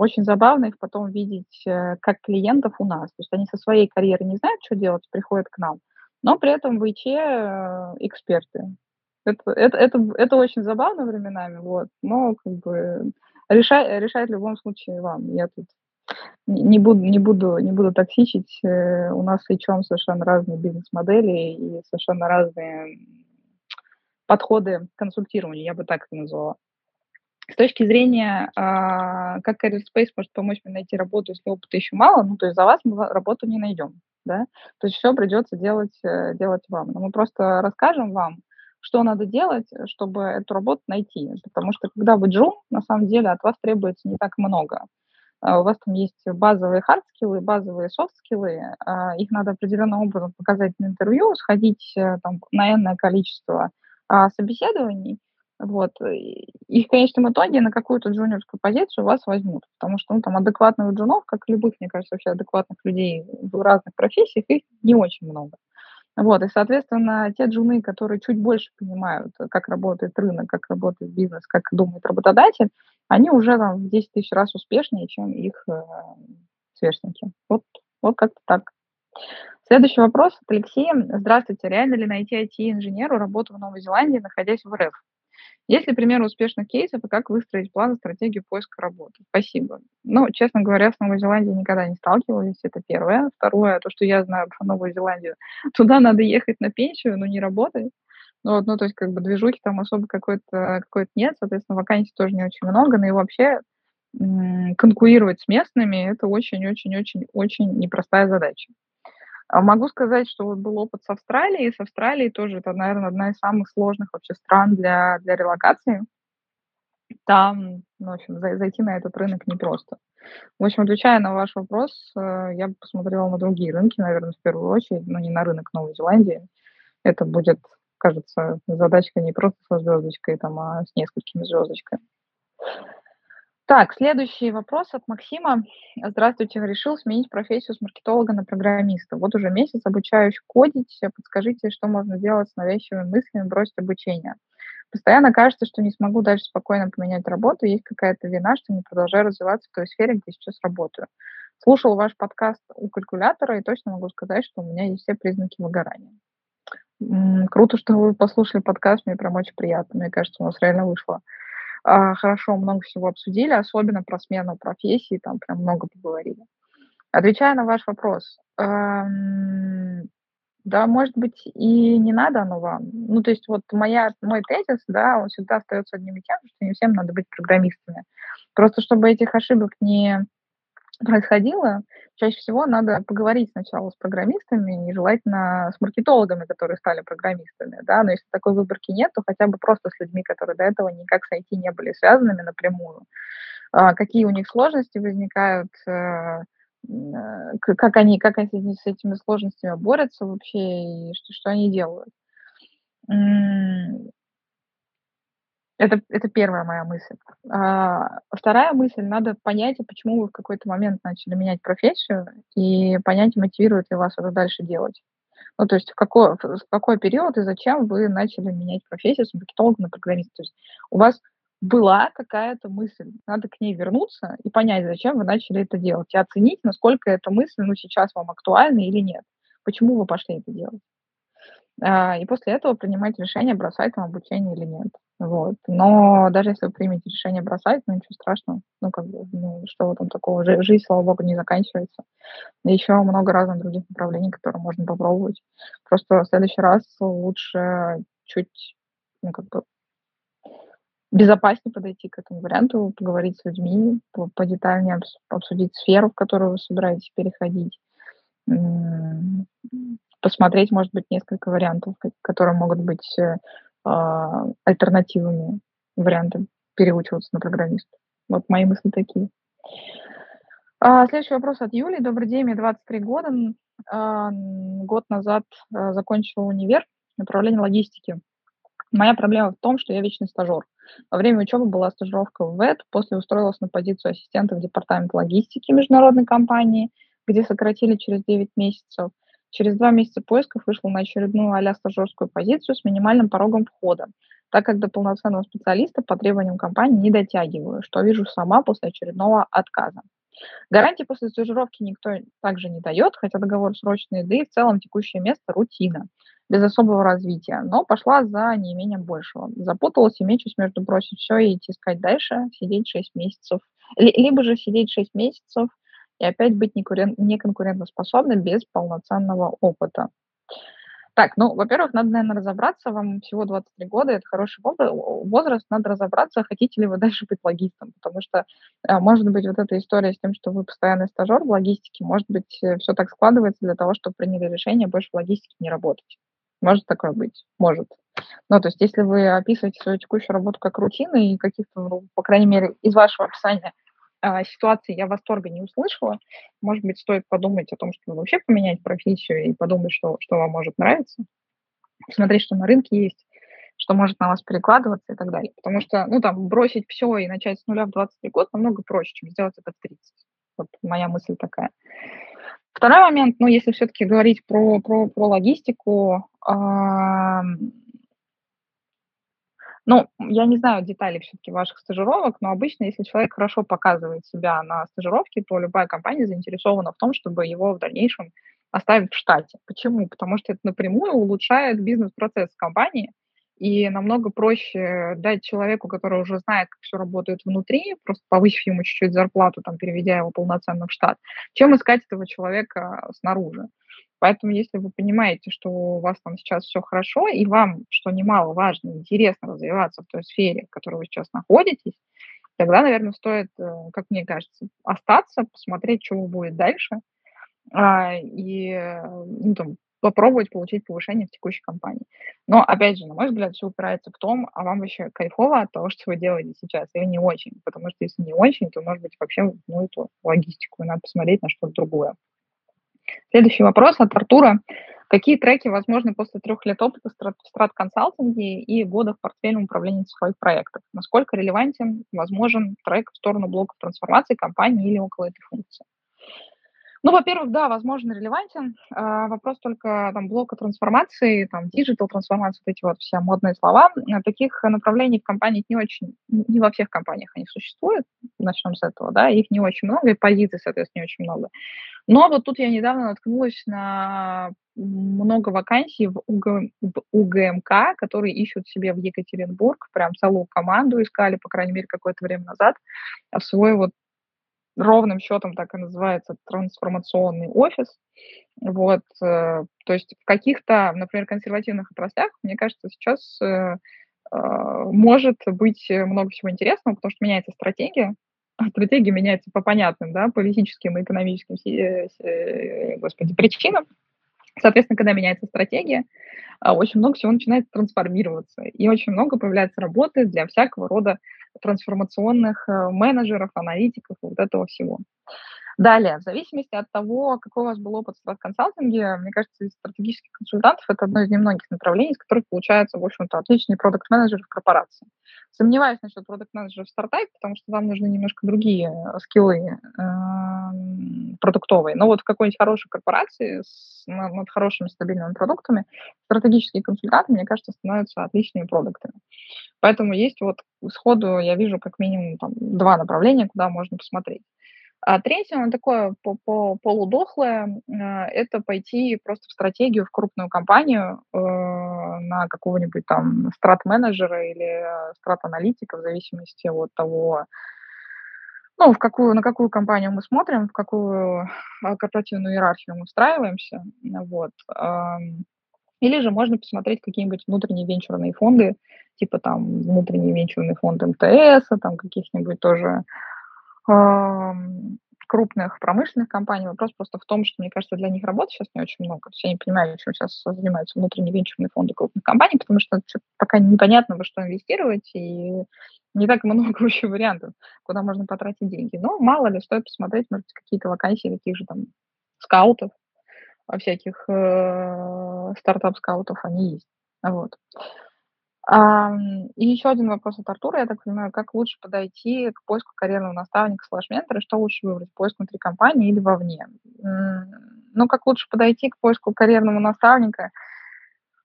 очень забавно их потом видеть э, как клиентов у нас. То есть они со своей карьеры не знают, что делать, приходят к нам, но при этом в ИЧ э, эксперты. Это, это, это, это очень забавно временами, вот, но как бы решать, решать в любом случае вам. Я тут не буду, не буду, не буду токсичить. Э, у нас с ИЧом совершенно разные бизнес-модели и совершенно разные подходы к консультированию, я бы так это назвала. С точки зрения, а, как Career Space может помочь мне найти работу, если опыта еще мало, ну, то есть за вас мы работу не найдем, да, то есть все придется делать, э, делать вам. Но мы просто расскажем вам, что надо делать, чтобы эту работу найти. Потому что когда вы джун, на самом деле от вас требуется не так много. А у вас там есть базовые хард-скиллы, базовые софт-скиллы, а, их надо определенным образом показать на интервью, сходить э, там, на энное количество собеседований, вот. И в конечном итоге на какую-то джуниорскую позицию вас возьмут, потому что ну, там адекватных джунов, как и любых, мне кажется, вообще адекватных людей в разных профессиях, их не очень много. Вот, и, соответственно, те джуны, которые чуть больше понимают, как работает рынок, как работает бизнес, как думает работодатель, они уже там в 10 тысяч раз успешнее, чем их э, сверстники. Вот, вот как-то так. Следующий вопрос от Алексея. Здравствуйте. Реально ли найти IT-инженеру работу в Новой Зеландии, находясь в РФ? Есть ли примеры успешных кейсов и как выстроить план и стратегию поиска работы? Спасибо. Ну, честно говоря, с Новой Зеландией никогда не сталкивались, это первое. Второе, то, что я знаю про Новую Зеландию, туда надо ехать на пенсию, но не работать. Ну, вот, ну, то есть, как бы, движухи там особо какой-то какой нет, соответственно, вакансий тоже не очень много, но и вообще конкурировать с местными – это очень-очень-очень-очень непростая задача. А могу сказать, что вот был опыт с Австралией. С Австралией тоже это, наверное, одна из самых сложных вообще стран для, для релокации. Там, ну, в общем, зайти на этот рынок непросто. В общем, отвечая на ваш вопрос, э, я бы посмотрела на другие рынки, наверное, в первую очередь, но не на рынок Новой Зеландии. Это будет кажется, задачка не просто со звездочкой, там, а с несколькими звездочками. Так, следующий вопрос от Максима. Здравствуйте, решил сменить профессию с маркетолога на программиста. Вот уже месяц обучаюсь кодить. Подскажите, что можно делать с навязчивыми мыслями, бросить обучение. Постоянно кажется, что не смогу дальше спокойно поменять работу. Есть какая-то вина, что не продолжаю развиваться в той сфере, где сейчас работаю. Слушал ваш подкаст у калькулятора и точно могу сказать, что у меня есть все признаки выгорания. Круто, что вы послушали подкаст, мне прям очень приятно. Мне кажется, у нас реально вышло хорошо, много всего обсудили, особенно про смену профессии, там прям много поговорили. Отвечая на ваш вопрос, да, может быть, и не надо оно вам. Ну, то есть вот моя, мой тезис, да, он всегда остается одним и тем, что не всем надо быть программистами. Просто чтобы этих ошибок не происходило, чаще всего надо поговорить сначала с программистами и желательно с маркетологами, которые стали программистами, да, но если такой выборки нет, то хотя бы просто с людьми, которые до этого никак с IT не были связанными напрямую, а, какие у них сложности возникают, э, э, как они, как они с этими сложностями борются вообще и что, что они делают. Это, это первая моя мысль. А, вторая мысль, надо понять, почему вы в какой-то момент начали менять профессию, и понять, мотивирует ли вас это дальше делать. Ну, то есть в какой, в какой период и зачем вы начали менять профессию с маркетолога на программиста. То есть у вас была какая-то мысль, надо к ней вернуться и понять, зачем вы начали это делать, и оценить, насколько эта мысль ну, сейчас вам актуальна или нет. Почему вы пошли это делать. А, и после этого принимать решение, бросать там обучение или нет. Вот. Но даже если вы примете решение бросать, ну ничего страшного. Ну, как бы, ну, что этом такого? Жи- жизнь, слава богу, не заканчивается. Еще много разных других направлений, которые можно попробовать. Просто в следующий раз лучше чуть, ну, как бы, безопаснее подойти к этому варианту, поговорить с людьми, подетальнее обсудить сферу, в которую вы собираетесь переходить посмотреть, может быть, несколько вариантов, которые могут быть а, альтернативными вариантам переучиваться на программиста. Вот мои мысли такие. А, следующий вопрос от Юли. Добрый день, мне 23 года. А, год назад закончила универ, направление логистики. Моя проблема в том, что я вечный стажер. Во время учебы была стажировка в ВЭД, после устроилась на позицию ассистента в департамент логистики международной компании, где сократили через 9 месяцев. Через два месяца поисков вышла на очередную а стажерскую позицию с минимальным порогом входа, так как до полноценного специалиста по требованиям компании не дотягиваю, что вижу сама после очередного отказа. Гарантии после стажировки никто также не дает, хотя договор срочный, да и в целом текущее место рутина, без особого развития, но пошла за неимением большего. Запуталась и мечусь между бросить все и идти искать дальше, сидеть 6 месяцев, либо же сидеть 6 месяцев и опять быть неконкурентоспособной без полноценного опыта. Так, ну, во-первых, надо, наверное, разобраться, вам всего 23 года, это хороший возраст, надо разобраться, хотите ли вы дальше быть логистом, потому что, э, может быть, вот эта история с тем, что вы постоянный стажер в логистике, может быть, э, все так складывается для того, чтобы приняли решение больше в логистике не работать. Может такое быть? Может. Ну, то есть, если вы описываете свою текущую работу как рутину и каких-то, ну, по крайней мере, из вашего описания а, ситуации я восторга не услышала. Может быть, стоит подумать о том, чтобы вообще поменять профессию и подумать, что, что вам может нравиться. Посмотреть, что на рынке есть, что может на вас перекладываться и так далее. Потому что, ну, там, бросить все и начать с нуля в 23 год намного проще, чем сделать это в 30. Вот моя мысль такая. Второй момент, ну, если все-таки говорить про, про, про логистику, ну, я не знаю деталей все-таки ваших стажировок, но обычно, если человек хорошо показывает себя на стажировке, то любая компания заинтересована в том, чтобы его в дальнейшем оставить в штате. Почему? Потому что это напрямую улучшает бизнес-процесс компании, и намного проще дать человеку, который уже знает, как все работает внутри, просто повысив ему чуть-чуть зарплату, там, переведя его полноценно в штат, чем искать этого человека снаружи. Поэтому, если вы понимаете, что у вас там сейчас все хорошо, и вам, что немаловажно, интересно развиваться в той сфере, в которой вы сейчас находитесь, тогда, наверное, стоит, э, как мне кажется, остаться, посмотреть, что будет дальше, а, и ну, там, попробовать получить повышение в текущей компании. Но, опять же, на мой взгляд, все упирается в том, а вам вообще кайфово от того, что вы делаете сейчас, или не очень. Потому что если не очень, то, может быть, вообще ну, эту логистику надо посмотреть на что-то другое. Следующий вопрос от Артура. Какие треки возможны после трех лет опыта в страт-консалтинге и года в портфельном управлении цифровых проектов? Насколько релевантен, возможен трек в сторону блоков трансформации компании или около этой функции? Ну, во-первых, да, возможно, релевантен. А, вопрос только там блока трансформации, там, диджитал трансформации, вот эти вот все модные слова. А, таких направлений в компаниях не очень, не во всех компаниях они существуют, начнем с этого, да, их не очень много, и позиций, соответственно, не очень много. Но вот тут я недавно наткнулась на много вакансий в, УГ, в УГМК, которые ищут себе в Екатеринбург, прям целую команду искали, по крайней мере, какое-то время назад, в свой вот ровным счетом так и называется трансформационный офис. Вот, э, то есть в каких-то, например, консервативных отраслях, мне кажется, сейчас э, э, может быть много всего интересного, потому что меняется стратегия, а стратегия меняется по понятным, да, политическим и экономическим, господи, причинам. Соответственно, когда меняется стратегия, а, очень много всего начинает трансформироваться, и очень много появляется работы для всякого рода трансформационных э, менеджеров, аналитиков, вот этого всего. Далее, в зависимости от того, какой у вас был опыт в консалтинге, мне кажется, из стратегических консультантов это одно из немногих направлений, из которых получаются, в общем-то, отличные продукт-менеджеры в корпорации. Сомневаюсь насчет продукт-менеджера в стартапе, потому что вам нужны немножко другие э, скиллы э, продуктовые. Но вот в какой-нибудь хорошей корпорации с, над хорошими стабильными продуктами стратегические консультанты, мне кажется, становятся отличными продуктами. Поэтому есть вот сходу, я вижу как минимум там, два направления, куда можно посмотреть. А третье, оно такое по -по полудохлое, а, это пойти просто в стратегию, в крупную компанию э, на какого-нибудь там страт-менеджера или страт-аналитика, в зависимости от того, ну, в какую, на какую компанию мы смотрим, в какую а, корпоративную иерархию мы встраиваемся, вот. Или же можно посмотреть какие-нибудь внутренние венчурные фонды, типа там внутренний венчурный фонд МТС, там каких-нибудь тоже крупных промышленных компаний. Вопрос просто в том, что, мне кажется, для них работы сейчас не очень много. То есть я не понимаю, чем сейчас занимаются внутренние венчурные фонды крупных компаний, потому что пока непонятно, во что инвестировать, и не так много вообще вариантов, куда можно потратить деньги. Но мало ли, стоит посмотреть, может быть, какие-то вакансии таких же там скаутов, всяких э, стартап-скаутов, они есть. Вот. И еще один вопрос от Артура, я так понимаю, как лучше подойти к поиску карьерного наставника слэш-ментора, что лучше выбрать, поиск внутри компании или вовне? Ну, как лучше подойти к поиску карьерного наставника?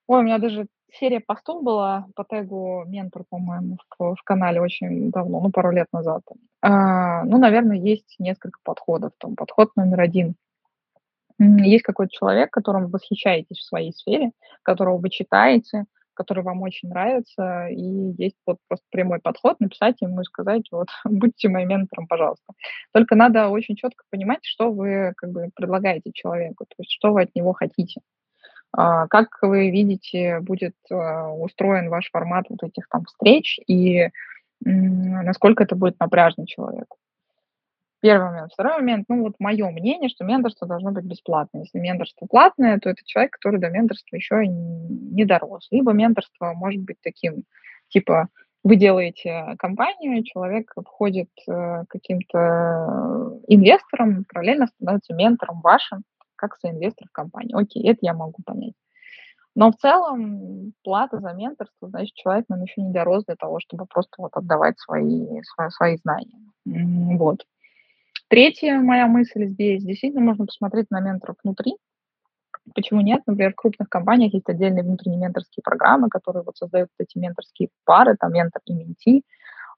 Ой, у меня даже серия постов была по тегу ментор, по-моему, в, в канале очень давно, ну, пару лет назад. А, ну, наверное, есть несколько подходов. Там подход номер один. Есть какой-то человек, которым вы восхищаетесь в своей сфере, которого вы читаете, который вам очень нравится, и есть вот просто прямой подход, написать ему и сказать, вот, будьте моим ментором, пожалуйста. Только надо очень четко понимать, что вы как бы предлагаете человеку, то есть что вы от него хотите. А, как вы видите, будет а, устроен ваш формат вот этих там встреч, и насколько это будет напряжно человеку. Первый момент. Второй момент, ну вот мое мнение, что менторство должно быть бесплатное. Если менторство платное, то это человек, который до менторства еще не дорос. Либо менторство может быть таким, типа, вы делаете компанию, человек входит э, каким-то инвестором, параллельно становится ментором вашим, как соинвестор в компании. Окей, это я могу понять. Но в целом плата за менторство, значит, человек нам еще не дорос для того, чтобы просто вот отдавать свои, свои, свои знания. Вот. Третья моя мысль здесь. Действительно можно посмотреть на менторов внутри. Почему нет? Например, в крупных компаниях есть отдельные внутренние менторские программы, которые вот создают эти менторские пары, там ментор и менти, э,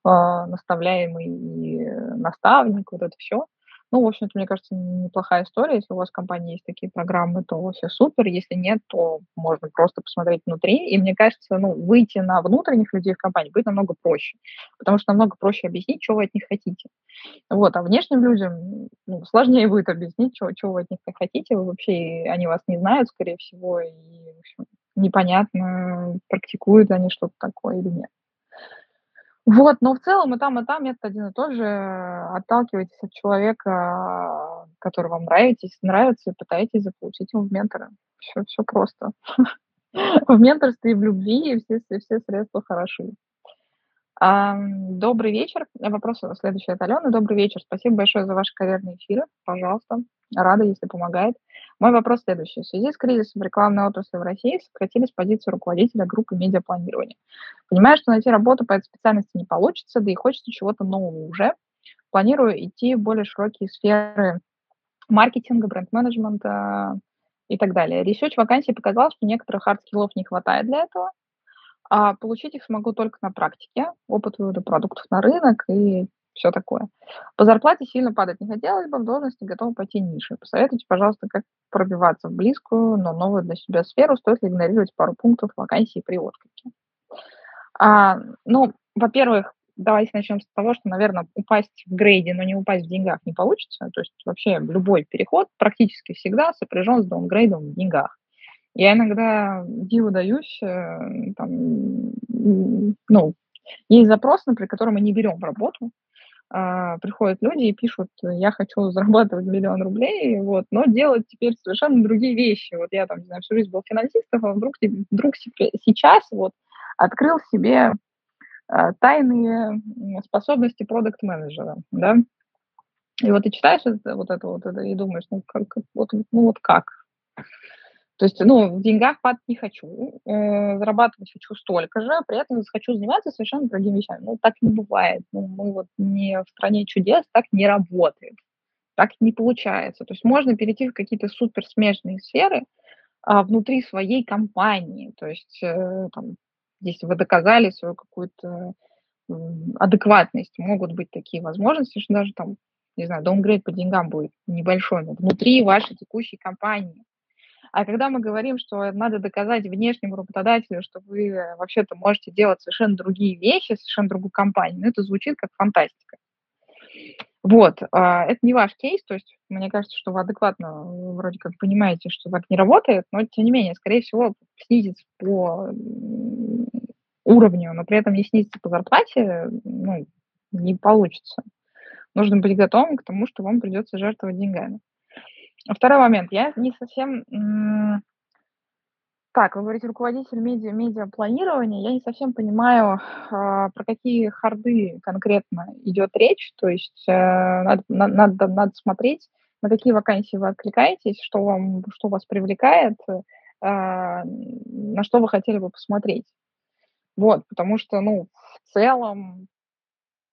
наставляемый и наставник, вот это все. Ну, в общем-то, мне кажется, неплохая история. Если у вас в компании есть такие программы, то все супер. Если нет, то можно просто посмотреть внутри. И мне кажется, ну, выйти на внутренних людей в компании будет намного проще. Потому что намного проще объяснить, что вы от них хотите. Вот, а внешним людям ну, сложнее будет объяснить, что, что вы от них хотите. Вы вообще, они вас не знают, скорее всего, и в общем, непонятно, практикуют они что-то такое или нет. Вот, но в целом и там, и там метод один и тот же. Отталкивайтесь от человека, который вам нравитесь, нравится, и пытаетесь заполучить его в менторы. Все, все просто. В менторстве и в любви все, все, все средства хороши. Добрый вечер. Вопрос следующий от Алены. Добрый вечер. Спасибо большое за ваши карьерные эфиры. Пожалуйста. Рада, если помогает. Мой вопрос следующий. В связи с кризисом рекламной отрасли в России сократились позиции руководителя группы медиапланирования. Понимаю, что найти работу по этой специальности не получится, да и хочется чего-то нового уже. Планирую идти в более широкие сферы маркетинга, бренд-менеджмента и так далее. Ресерч вакансий показал, что некоторых хард-скиллов не хватает для этого, а получить их смогу только на практике, опыт вывода продуктов на рынок и все такое. По зарплате сильно падать не хотелось бы, в должности готова пойти ниже. Посоветуйте, пожалуйста, как пробиваться в близкую, но новую для себя сферу, стоит ли игнорировать пару пунктов вакансии при отклике. А, ну, во-первых, давайте начнем с того, что, наверное, упасть в грейде, но не упасть в деньгах не получится. То есть вообще любой переход практически всегда сопряжен с даунгрейдом в деньгах. Я иногда диву даюсь, э, там, ну, есть запрос, например, который мы не берем в работу, приходят люди и пишут, я хочу зарабатывать миллион рублей, вот, но делать теперь совершенно другие вещи. Вот я там, не знаю, всю жизнь был финансистом, а вдруг, вдруг сейчас вот открыл себе а, тайные способности продукт-менеджера, да. И вот ты читаешь это, вот это вот это и думаешь, ну как, вот, ну вот как? То есть, ну, в деньгах падать не хочу, э, зарабатывать хочу столько же, при этом хочу заниматься совершенно другими вещами. Ну, так не бывает. Ну, мы вот не в стране чудес, так не работает. Так не получается. То есть можно перейти в какие-то супер смежные сферы а, внутри своей компании. То есть, э, там, если вы доказали свою какую-то э, адекватность, могут быть такие возможности, что даже там, не знаю, даунгрейд по деньгам будет небольшой, но внутри вашей текущей компании а когда мы говорим, что надо доказать внешнему работодателю, что вы вообще-то можете делать совершенно другие вещи, совершенно другую компанию, ну, это звучит как фантастика. Вот, а, это не ваш кейс, то есть мне кажется, что вы адекватно вроде как понимаете, что так не работает, но тем не менее, скорее всего, снизится по уровню, но при этом не снизится по зарплате, ну, не получится. Нужно быть готовым к тому, что вам придется жертвовать деньгами. Второй момент. Я не совсем... Так, вы говорите, руководитель медиа, медиапланирования. Я не совсем понимаю, а, про какие харды конкретно идет речь. То есть э, надо, надо, надо смотреть, на какие вакансии вы откликаетесь, что, вам, что вас привлекает, э, на что вы хотели бы посмотреть. Вот, потому что, ну, в целом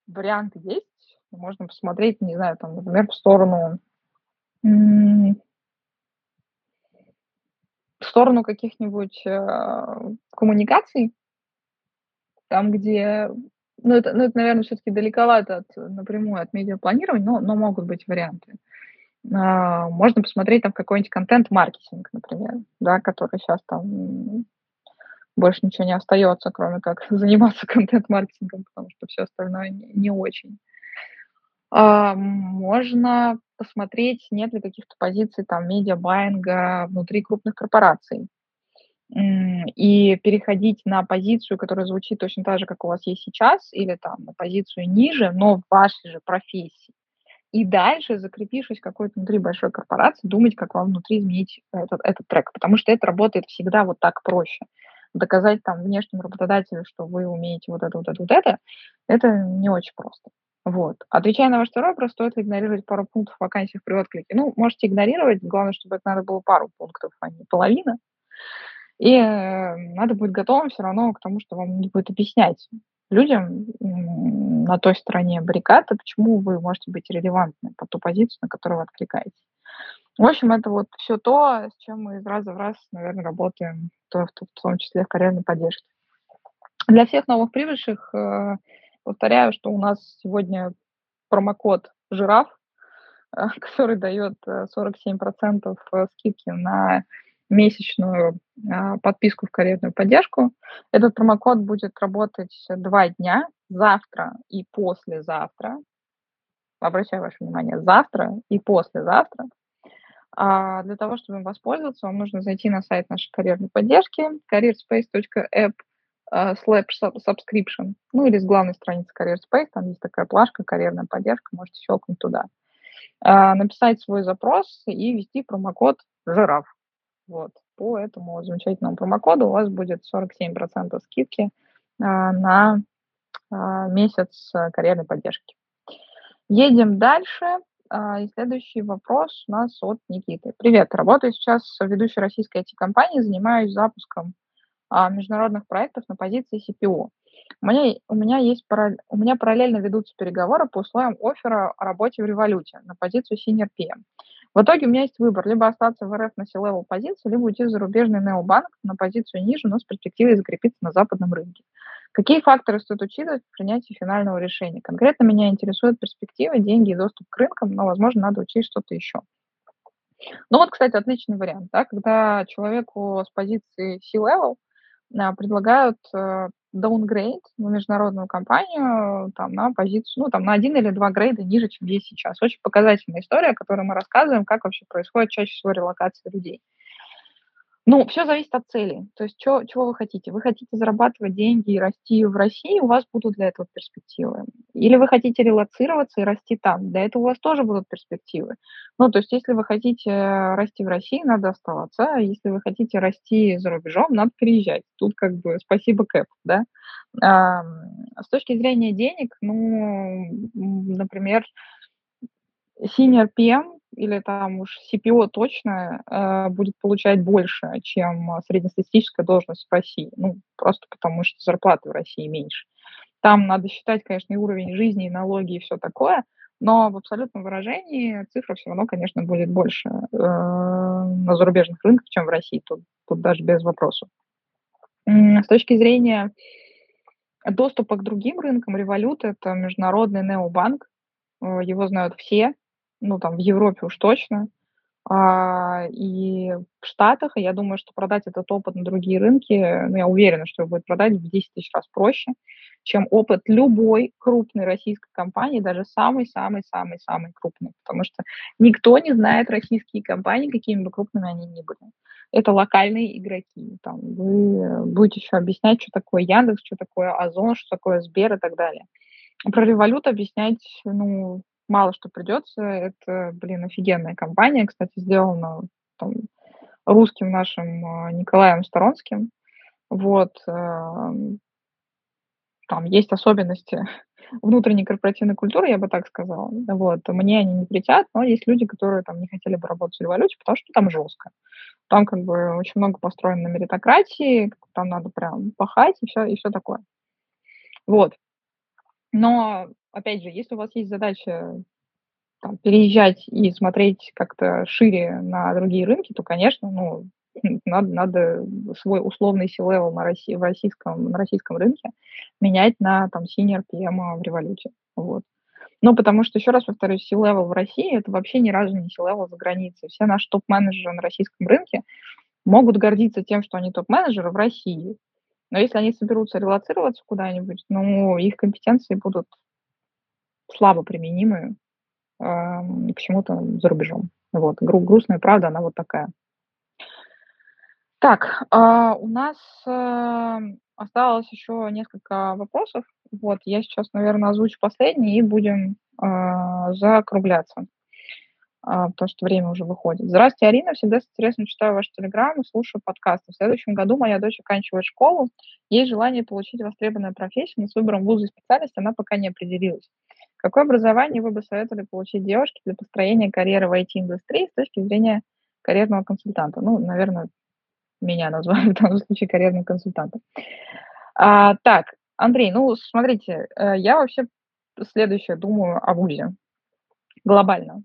варианты есть. Можно посмотреть, не знаю, там, например, в сторону в сторону каких-нибудь, э, коммуникаций, там, где ну, это, ну, это, наверное, все таки далековато от напрямую от медиапланирования, но но могут быть варианты. А, можно посмотреть там какой-нибудь контент-маркетинг, например, да, который сейчас там больше ничего не остается, кроме как заниматься контент-маркетингом, потому что все остальное не не очень. А, можно посмотреть, нет ли каких-то позиций там медиабайинга внутри крупных корпораций. И переходить на позицию, которая звучит точно так же, как у вас есть сейчас, или там на позицию ниже, но в вашей же профессии. И дальше, закрепившись какой-то внутри большой корпорации, думать, как вам внутри изменить этот, этот трек. Потому что это работает всегда вот так проще. Доказать там внешнему работодателю, что вы умеете вот это, вот это, вот это, это не очень просто. Вот. Отвечая на ваш второй вопрос, стоит ли игнорировать пару пунктов в вакансиях при отклике? Ну, можете игнорировать, главное, чтобы это надо было пару пунктов, а не половина. И э, надо быть готовым все равно к тому, что вам не будет объяснять людям на той стороне баррикады, почему вы можете быть релевантны по ту позицию, на которую вы откликаетесь. В общем, это вот все то, с чем мы из раза в раз, наверное, работаем, то, в том числе в карьерной поддержке. Для всех новых прибывших э, Повторяю, что у нас сегодня промокод «Жираф», э, который дает 47% э, скидки на месячную подписку в карьерную поддержку. Этот промокод будет работать два дня, завтра и послезавтра. Обращаю ваше внимание, завтра и послезавтра. А для того, чтобы им воспользоваться, вам нужно зайти на сайт нашей карьерной поддержки careerspace.app slash subscription, ну или с главной страницы Career Space, там есть такая плашка «Карьерная поддержка», можете щелкнуть туда. Uh, написать свой запрос и ввести промокод «Жираф». Вот. По этому замечательному промокоду у вас будет 47% скидки uh, на месяц карьерной поддержки. Едем дальше. А, и следующий вопрос у нас от Никиты. Привет, работаю сейчас в ведущей российской IT-компании, занимаюсь запуском а, международных проектов на позиции CPO. У меня, у, меня есть, у меня параллельно ведутся переговоры по условиям оффера о работе в революте на позицию Senior PM. В итоге у меня есть выбор, либо остаться в РФ на C-level позицию, либо уйти в зарубежный необанк на позицию ниже, но с перспективой закрепиться на западном рынке. Какие факторы стоит учитывать в принятии финального решения? Конкретно меня интересуют перспективы, деньги и доступ к рынкам, но, возможно, надо учесть что-то еще. Ну вот, кстати, отличный вариант, да, когда человеку с позиции C-level а, предлагают э, downgrade в международную компанию там, на позицию, ну, там, на один или два грейда ниже, чем есть сейчас. Очень показательная история, которую мы рассказываем, как вообще происходит чаще всего релокация людей. Ну, все зависит от цели. То есть, чё, чего вы хотите? Вы хотите зарабатывать деньги и расти в России, у вас будут для этого перспективы. Или вы хотите релацироваться и расти там, для этого у вас тоже будут перспективы. Ну, то есть, если вы хотите расти в России, надо оставаться. А если вы хотите расти за рубежом, надо переезжать. Тут как бы спасибо Кэп, да. А, с точки зрения денег, ну, например, senior PM или там уж CPO точно э, будет получать больше, чем среднестатистическая должность в России. Ну, просто потому что зарплаты в России меньше. Там надо считать, конечно, и уровень жизни, и налоги, и все такое, но в абсолютном выражении цифра все равно, конечно, будет больше э, на зарубежных рынках, чем в России. Тут, тут даже без вопросов. С точки зрения доступа к другим рынкам, Revolut – это международный необанк, э, его знают все, ну, там, в Европе уж точно, а, и в Штатах, и я думаю, что продать этот опыт на другие рынки, ну, я уверена, что его будет продать в 10 тысяч раз проще, чем опыт любой крупной российской компании, даже самой-самой-самой-самой крупной, потому что никто не знает российские компании, какими бы крупными они ни были. Это локальные игроки. Там, вы будете еще объяснять, что такое Яндекс, что такое Озон, что такое Сбер и так далее. Про револют объяснять, ну, мало что придется. Это, блин, офигенная компания, кстати, сделана там, русским нашим а, Николаем Сторонским. Вот. Эм, там есть особенности внутренней корпоративной культуры, я бы так сказала. Вот. Мне они не притят, но есть люди, которые там не хотели бы работать в революции, потому что там жестко. Там как бы очень много построено на меритократии, там надо прям пахать и все, и все такое. Вот. Но опять же, если у вас есть задача там, переезжать и смотреть как-то шире на другие рынки, то, конечно, ну, надо, надо свой условный C-level на, России, в российском, на российском рынке менять на там senior PM в революте. Вот. Ну, потому что, еще раз повторюсь, C-level в России – это вообще ни разу не C-level за границей. Все наши топ-менеджеры на российском рынке могут гордиться тем, что они топ-менеджеры в России. Но если они соберутся релацироваться куда-нибудь, ну, их компетенции будут слабо применимы э, к чему-то за рубежом. Вот. Гру- грустная правда, она вот такая. Так, э, у нас э, осталось еще несколько вопросов. Вот, я сейчас, наверное, озвучу последний и будем э, закругляться а, потому что время уже выходит. Здравствуйте, Арина. Всегда с интересом читаю ваш телеграм и слушаю подкасты. В следующем году моя дочь оканчивает школу. Есть желание получить востребованную профессию, но с выбором вуза и специальности она пока не определилась. Какое образование вы бы советовали получить девушке для построения карьеры в IT-индустрии с точки зрения карьерного консультанта? Ну, наверное, меня назвали в данном случае карьерным консультантом. А, так, Андрей, ну, смотрите, э, я вообще следующее думаю о ВУЗе глобально.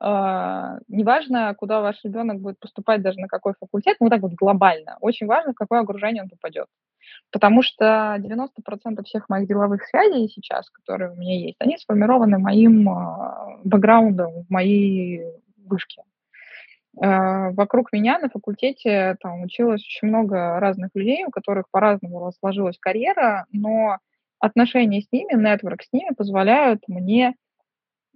Uh, неважно, куда ваш ребенок будет поступать, даже на какой факультет, ну так вот глобально, очень важно, в какое окружение он попадет. Потому что 90% всех моих деловых связей сейчас, которые у меня есть, они сформированы моим uh, бэкграундом в моей вышке. Uh, вокруг меня на факультете там училось очень много разных людей, у которых по-разному сложилась карьера, но отношения с ними, нетворк с ними позволяют мне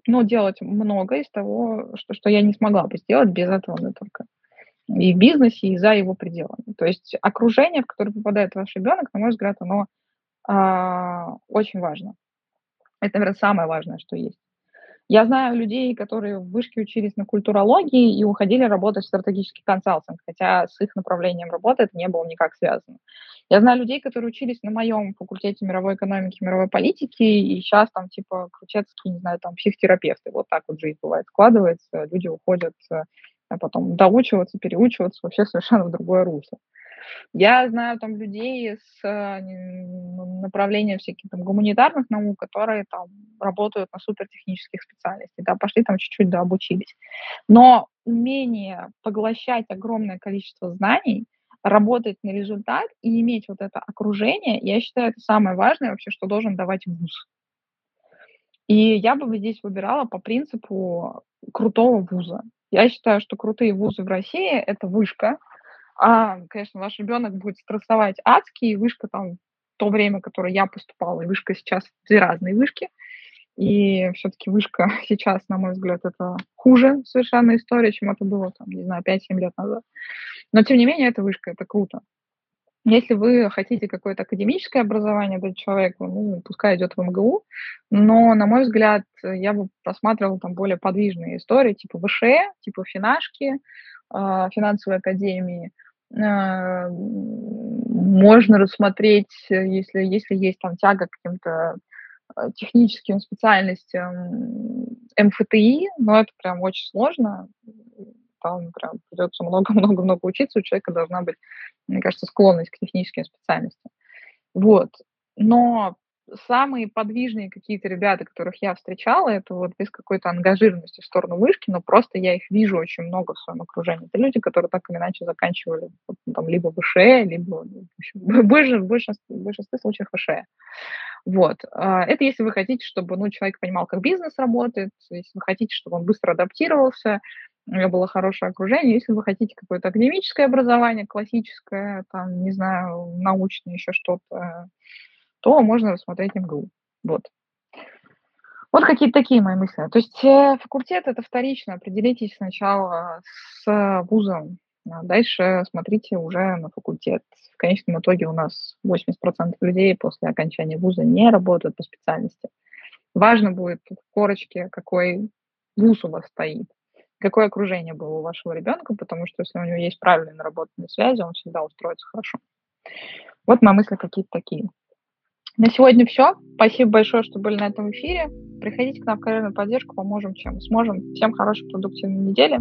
ну, делать много из того, что, что я не смогла бы сделать без этого нетворка. И в бизнесе, и за его пределами. То есть окружение, в которое попадает ваш ребенок, на мой взгляд, оно а, очень важно. Это, наверное, самое важное, что есть. Я знаю людей, которые в вышке учились на культурологии и уходили работать в стратегический консалтинг, хотя с их направлением работы это не было никак связано. Я знаю людей, которые учились на моем факультете мировой экономики, мировой политики, и сейчас там типа крутецкие, не знаю, там психотерапевты. Вот так вот жизнь бывает складывается, люди уходят а потом доучиваться, переучиваться вообще совершенно в другое русло. Я знаю там людей с э, направлением всяких там гуманитарных наук, которые там работают на супертехнических специальностях, да, пошли там чуть-чуть да, обучились. Но умение поглощать огромное количество знаний, работать на результат и иметь вот это окружение, я считаю, это самое важное вообще, что должен давать вуз. И я бы здесь выбирала по принципу крутого вуза. Я считаю, что крутые вузы в России — это вышка, а, конечно, ваш ребенок будет стрессовать адски, и вышка там в то время, которое я поступала, и вышка сейчас две разные вышки. И все-таки вышка сейчас, на мой взгляд, это хуже совершенно история, чем это было, там, не знаю, 5-7 лет назад. Но, тем не менее, это вышка, это круто. Если вы хотите какое-то академическое образование дать человеку, ну, пускай идет в МГУ, но, на мой взгляд, я бы просматривала там более подвижные истории, типа ВШЭ, типа Финашки, а, финансовой академии, а, можно рассмотреть, если, если есть там тяга к каким-то а, техническим специальностям МФТИ, но это прям очень сложно, там прям придется много-много-много учиться, у человека должна быть, мне кажется, склонность к техническим специальностям. Вот. Но самые подвижные какие-то ребята, которых я встречала, это вот без какой-то ангажированности в сторону вышки, но просто я их вижу очень много в своем окружении. Это люди, которые так или иначе заканчивали ну, там, либо ВШЭ, либо в большинстве, в большинстве случаев ВШЭ. Вот. А, это если вы хотите, чтобы ну, человек понимал, как бизнес работает, если вы хотите, чтобы он быстро адаптировался, у него было хорошее окружение. Если вы хотите какое-то академическое образование, классическое, там, не знаю, научное, еще что-то, то можно рассмотреть МГУ. Вот. Вот какие-то такие мои мысли. То есть э, факультет это вторично. Определитесь сначала с вузом, а дальше смотрите уже на факультет. В конечном итоге у нас 80% людей после окончания вуза не работают по специальности. Важно будет в корочке, какой вуз у вас стоит, какое окружение было у вашего ребенка, потому что если у него есть правильные наработанные связи, он всегда устроится хорошо. Вот мои мысли какие-то такие. На сегодня все. Спасибо большое, что были на этом эфире. Приходите к нам в карьерную поддержку, поможем, чем сможем. Всем хорошей продуктивной недели.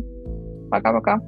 Пока-пока.